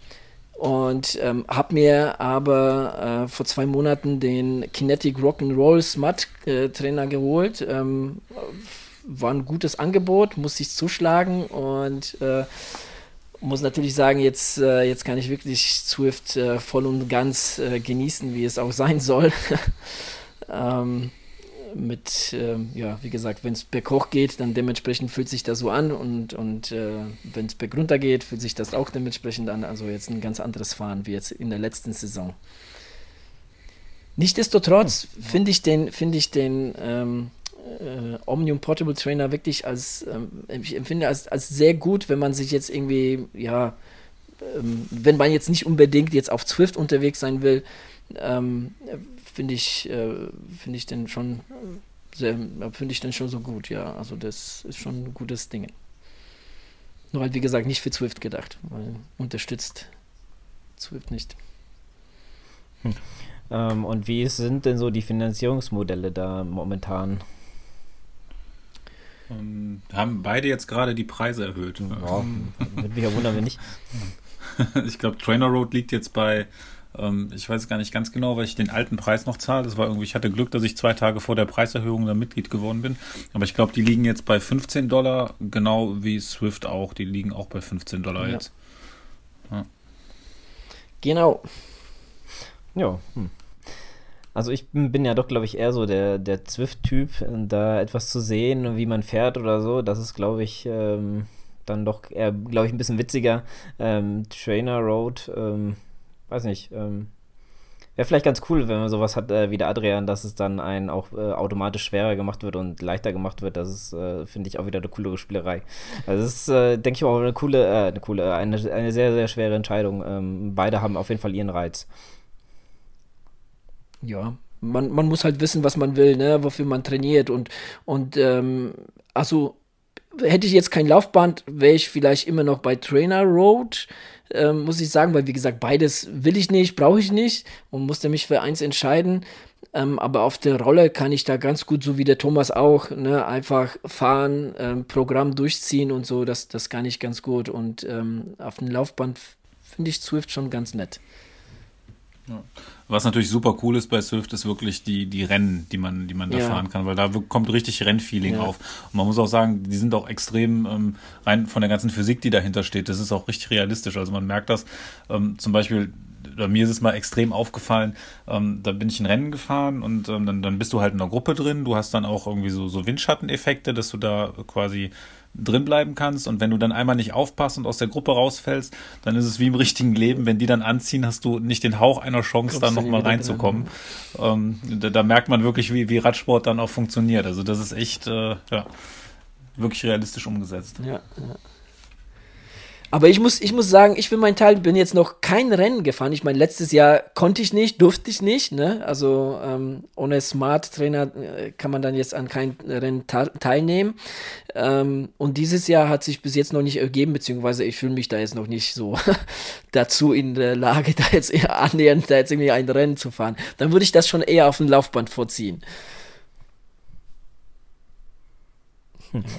und ähm, habe mir aber äh, vor zwei Monaten den Kinetic Rock'n'Roll Smart äh, Trainer geholt. Ähm, war ein gutes Angebot, muss ich zuschlagen und äh, muss natürlich sagen, jetzt, äh, jetzt kann ich wirklich Swift äh, voll und ganz äh, genießen, wie es auch sein soll. ähm, mit, äh, ja, wie gesagt, wenn es berghoch geht, dann dementsprechend fühlt sich das so an und, und äh, wenn es bergunter geht, fühlt sich das auch dementsprechend an. Also jetzt ein ganz anderes Fahren wie jetzt in der letzten Saison. Nichtsdestotrotz hm, finde ich den, finde ich den ähm, äh, Omnium Portable Trainer wirklich als, ähm, ich empfinde als, als sehr gut, wenn man sich jetzt irgendwie, ja, ähm, wenn man jetzt nicht unbedingt jetzt auf Swift unterwegs sein will, ähm, finde ich, äh, finde ich denn schon sehr, finde ich denn schon so gut, ja. Also das ist schon ein gutes Ding. Nur halt, wie gesagt, nicht für Swift gedacht, weil unterstützt Swift nicht. Hm. Ähm, und wie sind denn so die Finanzierungsmodelle da momentan? Um, ähm, haben beide jetzt gerade die Preise erhöht. Ja, würde mich ja wundern, wenn nicht. ich glaube, Trainer Road liegt jetzt bei ähm, ich weiß gar nicht ganz genau, weil ich den alten Preis noch zahle. Das war irgendwie, ich hatte Glück, dass ich zwei Tage vor der Preiserhöhung da Mitglied geworden bin. Aber ich glaube, die liegen jetzt bei 15 Dollar, genau wie Swift auch. Die liegen auch bei 15 Dollar ja. jetzt. Ja. Genau. Ja. Hm. Also ich bin ja doch, glaube ich, eher so der, der Zwift-Typ, da etwas zu sehen, wie man fährt oder so, das ist, glaube ich, ähm, dann doch eher, glaube ich, ein bisschen witziger. Ähm, Trainer Road, ähm, weiß nicht, ähm, wäre vielleicht ganz cool, wenn man sowas hat äh, wie der Adrian, dass es dann einen auch äh, automatisch schwerer gemacht wird und leichter gemacht wird. Das ist, äh, finde ich, auch wieder eine coolere Spielerei. Also das ist, äh, denke ich, auch eine coole, äh, eine coole, äh, eine, eine sehr, sehr schwere Entscheidung. Ähm, beide haben auf jeden Fall ihren Reiz. Ja, man, man muss halt wissen, was man will, ne, wofür man trainiert und, und ähm, also hätte ich jetzt kein Laufband, wäre ich vielleicht immer noch bei Trainer Road, ähm, muss ich sagen, weil wie gesagt, beides will ich nicht, brauche ich nicht und musste mich für eins entscheiden. Ähm, aber auf der Rolle kann ich da ganz gut, so wie der Thomas auch, ne, einfach fahren, ähm, Programm durchziehen und so, das, das kann ich ganz gut. Und ähm, auf dem Laufband finde ich Swift schon ganz nett. Ja. Was natürlich super cool ist bei Swift, ist wirklich die, die Rennen, die man, die man da ja. fahren kann, weil da kommt richtig Rennfeeling ja. auf. Und man muss auch sagen, die sind auch extrem ähm, rein von der ganzen Physik, die dahinter steht. Das ist auch richtig realistisch. Also man merkt das ähm, zum Beispiel oder mir ist es mal extrem aufgefallen, ähm, da bin ich ein Rennen gefahren und ähm, dann, dann bist du halt in einer Gruppe drin, du hast dann auch irgendwie so, so Windschatteneffekte, dass du da quasi drin bleiben kannst und wenn du dann einmal nicht aufpasst und aus der Gruppe rausfällst, dann ist es wie im richtigen Leben, wenn die dann anziehen, hast du nicht den Hauch einer Chance, da nochmal reinzukommen. Ähm, da, da, merkt man wirklich, wie, wie Radsport dann auch funktioniert. Also das ist echt, äh, ja, wirklich realistisch umgesetzt. Ja, ja. Aber ich muss, ich muss sagen, ich für meinen Teil bin jetzt noch kein Rennen gefahren. Ich meine, letztes Jahr konnte ich nicht, durfte ich nicht. Ne? Also ähm, ohne Smart Trainer äh, kann man dann jetzt an kein Rennen teilnehmen. Ähm, und dieses Jahr hat sich bis jetzt noch nicht ergeben, beziehungsweise ich fühle mich da jetzt noch nicht so dazu in der Lage, da jetzt eher annähernd, da jetzt irgendwie ein Rennen zu fahren. Dann würde ich das schon eher auf dem Laufband vorziehen.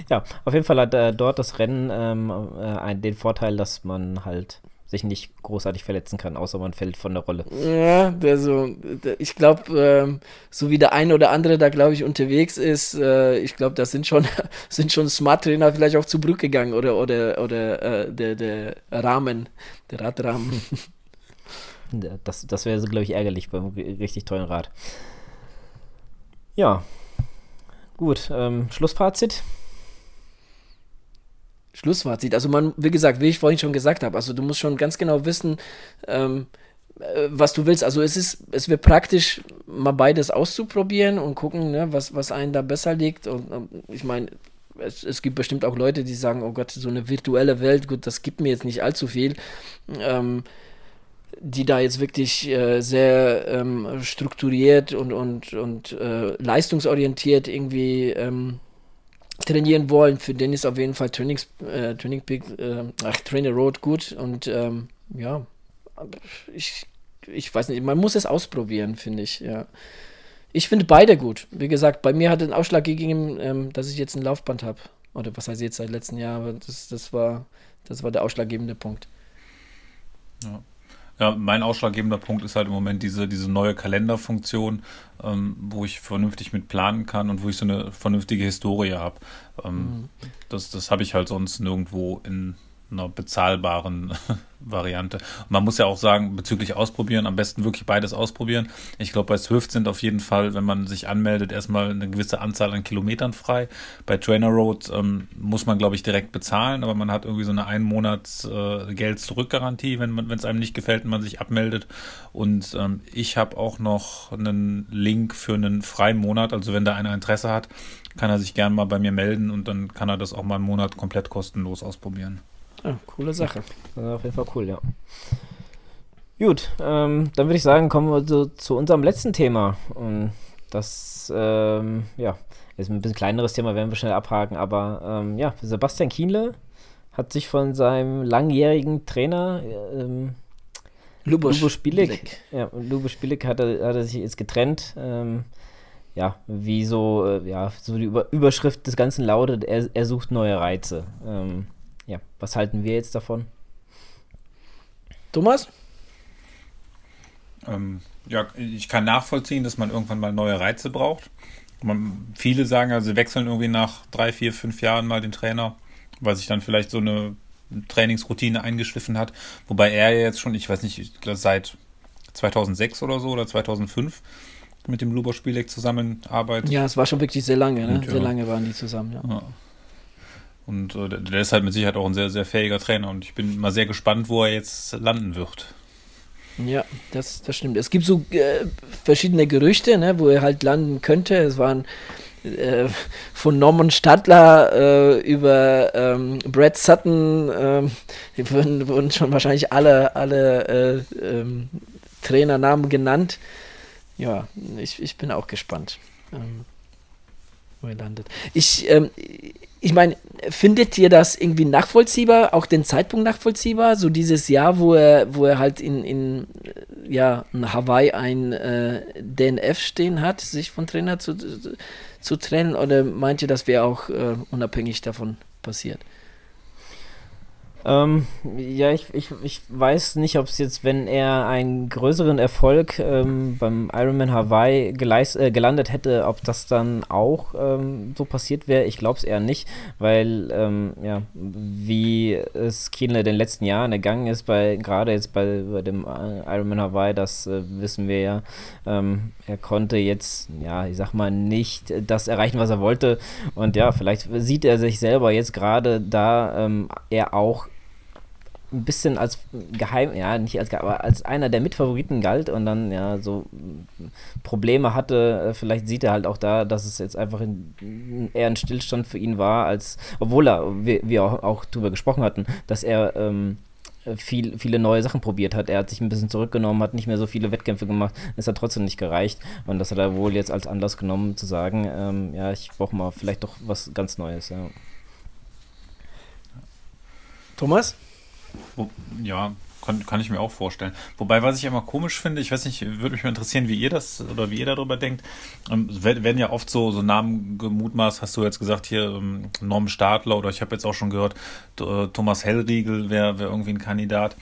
Ja, auf jeden Fall hat äh, dort das Rennen ähm, äh, den Vorteil, dass man halt sich nicht großartig verletzen kann, außer man fällt von der Rolle. Ja, also ich glaube, ähm, so wie der eine oder andere da, glaube ich, unterwegs ist, äh, ich glaube, da sind schon, sind schon Smart-Trainer vielleicht auch zu Brück gegangen oder, oder, oder äh, der, der Rahmen, der Radrahmen. Das, das wäre, glaube ich, ärgerlich beim richtig tollen Rad. Ja, gut, ähm, Schlussfazit. Schlussfazit. Also man, wie gesagt, wie ich vorhin schon gesagt habe, also du musst schon ganz genau wissen, ähm, äh, was du willst. Also es ist, es wird praktisch, mal beides auszuprobieren und gucken, ne, was, was einem da besser liegt. Und, und ich meine, es, es, gibt bestimmt auch Leute, die sagen, oh Gott, so eine virtuelle Welt, gut, das gibt mir jetzt nicht allzu viel. Ähm, die da jetzt wirklich äh, sehr ähm, strukturiert und, und, und äh, leistungsorientiert irgendwie ähm, trainieren wollen, für den ist auf jeden Fall Trainings, äh, Training Peak, äh, ach, Trainer Road gut und ähm, ja, ich, ich weiß nicht, man muss es ausprobieren, finde ich, ja. Ich finde beide gut. Wie gesagt, bei mir hat den Ausschlag gegeben, ähm, dass ich jetzt ein Laufband habe. Oder was heißt jetzt seit letztem Jahr, aber das, das, war, das war der ausschlaggebende Punkt. Ja. Ja, mein ausschlaggebender Punkt ist halt im Moment diese, diese neue Kalenderfunktion, ähm, wo ich vernünftig mit planen kann und wo ich so eine vernünftige Historie habe. Ähm, mhm. Das, das habe ich halt sonst nirgendwo in einer bezahlbaren Variante. Man muss ja auch sagen, bezüglich Ausprobieren, am besten wirklich beides ausprobieren. Ich glaube, bei Swift sind auf jeden Fall, wenn man sich anmeldet, erstmal eine gewisse Anzahl an Kilometern frei. Bei Trainer Road ähm, muss man, glaube ich, direkt bezahlen, aber man hat irgendwie so eine ein Monats äh, wenn wenn es einem nicht gefällt und man sich abmeldet. Und ähm, ich habe auch noch einen Link für einen freien Monat. Also wenn da einer Interesse hat, kann er sich gerne mal bei mir melden und dann kann er das auch mal einen Monat komplett kostenlos ausprobieren. Ja, coole Sache. auf jeden Fall cool, ja. Gut, ähm, dann würde ich sagen, kommen wir so zu unserem letzten Thema. Und das, ähm, ja, ist ein bisschen kleineres Thema, werden wir schnell abhaken, aber ähm, ja, Sebastian Kienle hat sich von seinem langjährigen Trainer ähm, Lubo, Lubo Spielek, ja, Lubo Spielek hat er, hat er sich jetzt getrennt. Ähm, ja, wie so, äh, ja, so die Über Überschrift des Ganzen lautet, er, er sucht neue Reize. Ähm, ja, was halten wir jetzt davon? Thomas? Ähm, ja, ich kann nachvollziehen, dass man irgendwann mal neue Reize braucht. Man, viele sagen, also sie wechseln irgendwie nach drei, vier, fünf Jahren mal den Trainer, weil sich dann vielleicht so eine Trainingsroutine eingeschliffen hat. Wobei er jetzt schon, ich weiß nicht, seit 2006 oder so oder 2005 mit dem Lubo Spielek zusammenarbeitet. Ja, es war schon wirklich sehr lange, ne? Und, sehr lange waren die zusammen, ja. ja. Und äh, der ist halt mit Sicherheit auch ein sehr, sehr fähiger Trainer und ich bin mal sehr gespannt, wo er jetzt landen wird. Ja, das, das stimmt. Es gibt so äh, verschiedene Gerüchte, ne, wo er halt landen könnte. Es waren äh, von Norman Stadler äh, über ähm, Brad Sutton, die wurden, wurden, schon wahrscheinlich alle, alle äh, ähm, Trainernamen genannt. ja, ich, ich bin auch gespannt, ähm, wo er landet. Ich, ähm, ich meine, findet ihr das irgendwie nachvollziehbar, auch den Zeitpunkt nachvollziehbar? So dieses Jahr, wo er, wo er halt in, in, ja, in Hawaii ein äh, DNF stehen hat, sich von Trainer zu, zu, trennen? Oder meint ihr, das wäre auch äh, unabhängig davon passiert? Ähm, ja, ich, ich, ich weiß nicht, ob es jetzt, wenn er einen größeren Erfolg ähm, beim Ironman Hawaii geleist, äh, gelandet hätte, ob das dann auch ähm, so passiert wäre. Ich glaube es eher nicht, weil, ähm, ja, wie es Kienle in den letzten Jahren ergangen ist, bei gerade jetzt bei, bei dem äh, Ironman Hawaii, das äh, wissen wir ja. Ähm, er konnte jetzt, ja, ich sag mal, nicht das erreichen, was er wollte. Und ja, vielleicht sieht er sich selber jetzt gerade da ähm, er auch ein bisschen als geheim, ja, nicht als aber als einer der Mitfavoriten galt und dann ja so Probleme hatte. Äh, vielleicht sieht er halt auch da, dass es jetzt einfach in, eher ein Stillstand für ihn war, als obwohl er, wir, wir auch, auch drüber gesprochen hatten, dass er ähm, viel, viele neue Sachen probiert hat. Er hat sich ein bisschen zurückgenommen, hat nicht mehr so viele Wettkämpfe gemacht, es hat trotzdem nicht gereicht. Und das hat er wohl jetzt als Anlass genommen, zu sagen, ähm, ja, ich brauche mal vielleicht doch was ganz Neues. Ja. Thomas? Ja, kann, kann ich mir auch vorstellen. Wobei, was ich immer komisch finde, ich weiß nicht, würde mich mal interessieren, wie ihr das oder wie ihr darüber denkt. Ähm, werden ja oft so, so Namen gemutmaßt, hast du jetzt gesagt, hier ähm, Norm Stadler oder ich habe jetzt auch schon gehört, äh, Thomas Hellriegel wäre wär irgendwie ein Kandidat.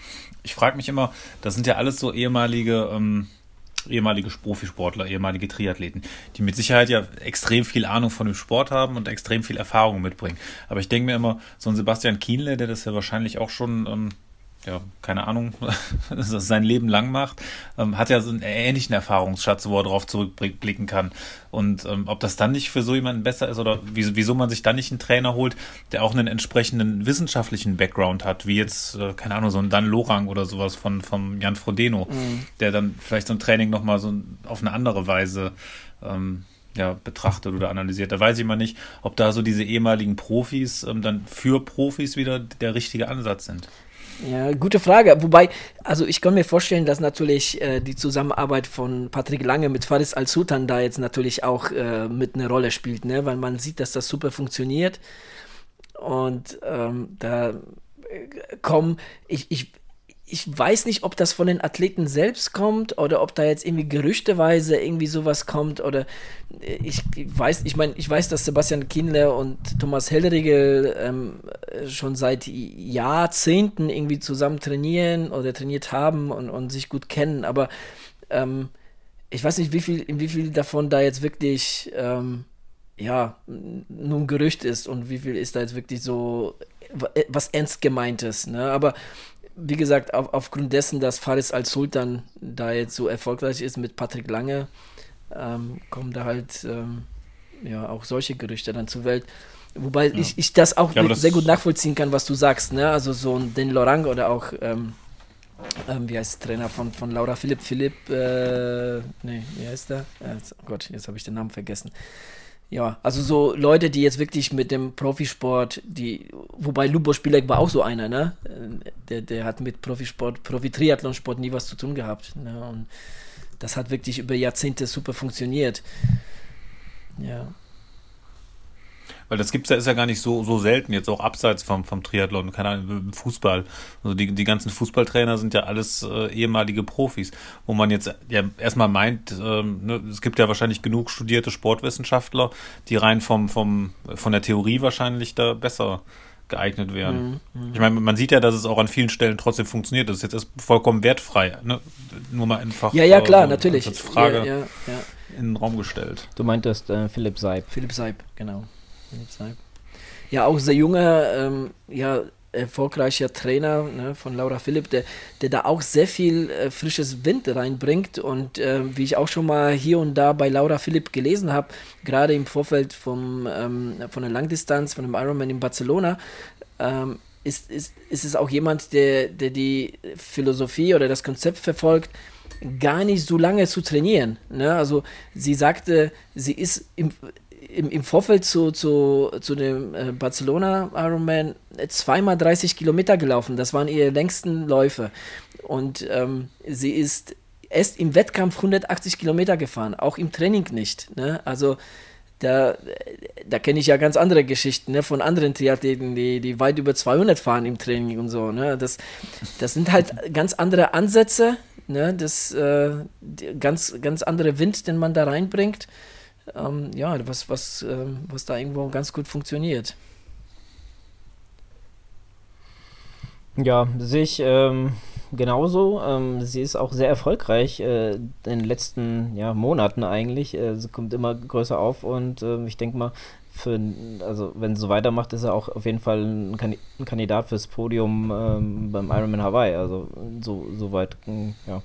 Ich frage mich immer, das sind ja alles so ehemalige. Ähm, ehemalige Profisportler, ehemalige Triathleten, die mit Sicherheit ja extrem viel Ahnung von dem Sport haben und extrem viel Erfahrung mitbringen. Aber ich denke mir immer, so ein Sebastian Kienle, der das ja wahrscheinlich auch schon ähm, ja, keine Ahnung, das sein Leben lang macht, ähm, hat ja so einen ähnlichen Erfahrungsschatz, wo er drauf zurückblicken kann. Und ähm, ob das dann nicht für so jemanden besser ist oder wieso man sich dann nicht einen Trainer holt, der auch einen entsprechenden wissenschaftlichen Background hat, wie jetzt, äh, keine Ahnung, so ein Dan Lorang oder sowas von, von Jan Frodeno, mhm. der dann vielleicht so ein Training nochmal so auf eine andere Weise ähm, ja, betrachtet oder analysiert. Da weiß ich mal nicht, ob da so diese ehemaligen Profis ähm, dann für Profis wieder der richtige Ansatz sind. Ja, gute Frage. Wobei, also ich kann mir vorstellen, dass natürlich äh, die Zusammenarbeit von Patrick Lange mit Faris Al-Sultan da jetzt natürlich auch äh, mit eine Rolle spielt, ne? weil man sieht, dass das super funktioniert. Und ähm, da äh, kommen, ich, ich, ich weiß nicht, ob das von den Athleten selbst kommt oder ob da jetzt irgendwie gerüchteweise irgendwie sowas kommt oder äh, ich weiß, ich meine, ich weiß, dass Sebastian Kindler und Thomas Hellriegel ähm, schon seit Jahrzehnten irgendwie zusammen trainieren oder trainiert haben und, und sich gut kennen, aber ähm, ich weiß nicht, wie viel, in wie viel davon da jetzt wirklich ähm, ja, nur ein Gerücht ist und wie viel ist da jetzt wirklich so was ernst gemeintes, ne? Aber wie gesagt, auf, aufgrund dessen, dass Faris als Sultan da jetzt so erfolgreich ist mit Patrick Lange, ähm, kommen da halt ähm, ja auch solche Gerüchte dann zur Welt. Wobei ja. ich, ich das auch ja, das sehr gut nachvollziehen kann, was du sagst, ne? Also so ein den Lorang oder auch ähm, ähm, wie heißt der Trainer von, von Laura Philipp Philipp, äh, nee, wie heißt der? Äh, oh Gott, jetzt habe ich den Namen vergessen ja, also so Leute, die jetzt wirklich mit dem Profisport, die, wobei Lubo Spilek war auch so einer, ne? Der, der hat mit Profisport, Profi-Triathlonsport nie was zu tun gehabt. Ne? Und das hat wirklich über Jahrzehnte super funktioniert. Ja. Weil das gibt's ja, ist ja gar nicht so, so selten, jetzt auch abseits vom, vom Triathlon, keine Ahnung, Fußball. Also die, die ganzen Fußballtrainer sind ja alles äh, ehemalige Profis, wo man jetzt ja erstmal meint, ähm, ne, es gibt ja wahrscheinlich genug studierte Sportwissenschaftler, die rein vom, vom, von der Theorie wahrscheinlich da besser geeignet wären. Mhm, mhm. ich meine, man sieht ja, dass es auch an vielen Stellen trotzdem funktioniert. Das ist jetzt vollkommen wertfrei. Ne? Nur mal einfach. Ja, ja, klar, äh, natürlich. Als Frage ja, ja, ja. in den Raum gestellt. Du meintest äh, Philipp Seib. Philipp Seib, genau. Ja, auch sehr junger, ähm, ja, erfolgreicher Trainer ne, von Laura Philipp, der, der da auch sehr viel äh, frisches Wind reinbringt. Und äh, wie ich auch schon mal hier und da bei Laura Philipp gelesen habe, gerade im Vorfeld vom, ähm, von der Langdistanz, von dem Ironman in Barcelona, ähm, ist, ist, ist es auch jemand, der, der die Philosophie oder das Konzept verfolgt, gar nicht so lange zu trainieren. Ne? Also sie sagte, sie ist im, im, im Vorfeld zu, zu, zu dem äh, Barcelona Ironman zweimal 30 Kilometer gelaufen. Das waren ihre längsten Läufe. Und ähm, sie ist er ist im Wettkampf 180 Kilometer gefahren, auch im Training nicht. Ne? Also da, da kenne ich ja ganz andere Geschichten ne, von anderen Triathleten, die, die weit über 200 fahren im Training und so. Ne? Das, das sind halt ganz andere Ansätze, ne? das äh, ganz, ganz andere Wind, den man da reinbringt. Ähm, ja, was, was, äh, was da irgendwo ganz gut funktioniert. Ja, sehe ich ähm, genauso. Ähm, sie ist auch sehr erfolgreich äh, in den letzten ja, Monaten eigentlich. Äh, sie kommt immer größer auf und äh, ich denke mal, für, also wenn sie so weitermacht, ist er auch auf jeden Fall ein, ein Kandidat fürs Podium ähm, beim Ironman Hawaii. Also so, so weit hm, ja,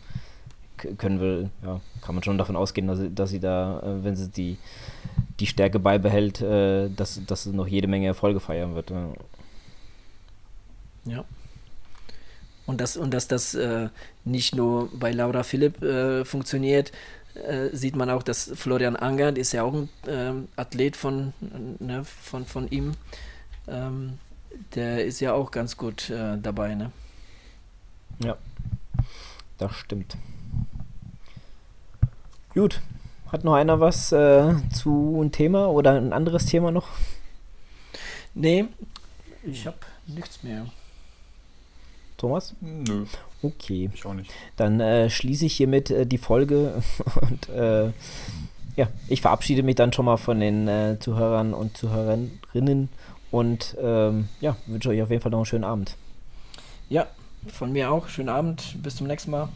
können wir, ja, kann man schon davon ausgehen, dass sie, dass sie da, äh, wenn sie die, die Stärke beibehält, äh, dass, dass sie noch jede Menge Erfolge feiern wird. Ja. ja. Und, das, und dass das äh, nicht nur bei Laura Philipp äh, funktioniert, äh, sieht man auch, dass Florian Angert ist ja auch ein ähm, Athlet von, ne, von, von ihm. Ähm, der ist ja auch ganz gut äh, dabei. Ne? Ja, das stimmt. Gut. Hat noch einer was äh, zu ein Thema oder ein anderes Thema noch? Nee, ich habe nichts mehr. Thomas? Nö. Okay. Ich auch nicht. Dann äh, schließe ich hiermit äh, die Folge und äh, ja, ich verabschiede mich dann schon mal von den äh, Zuhörern und Zuhörerinnen und ähm, ja, wünsche euch auf jeden Fall noch einen schönen Abend. Ja, von mir auch. Schönen Abend. Bis zum nächsten Mal.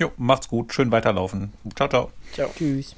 Jo, macht's gut. Schön weiterlaufen. Ciao, ciao. Ciao. Tschüss.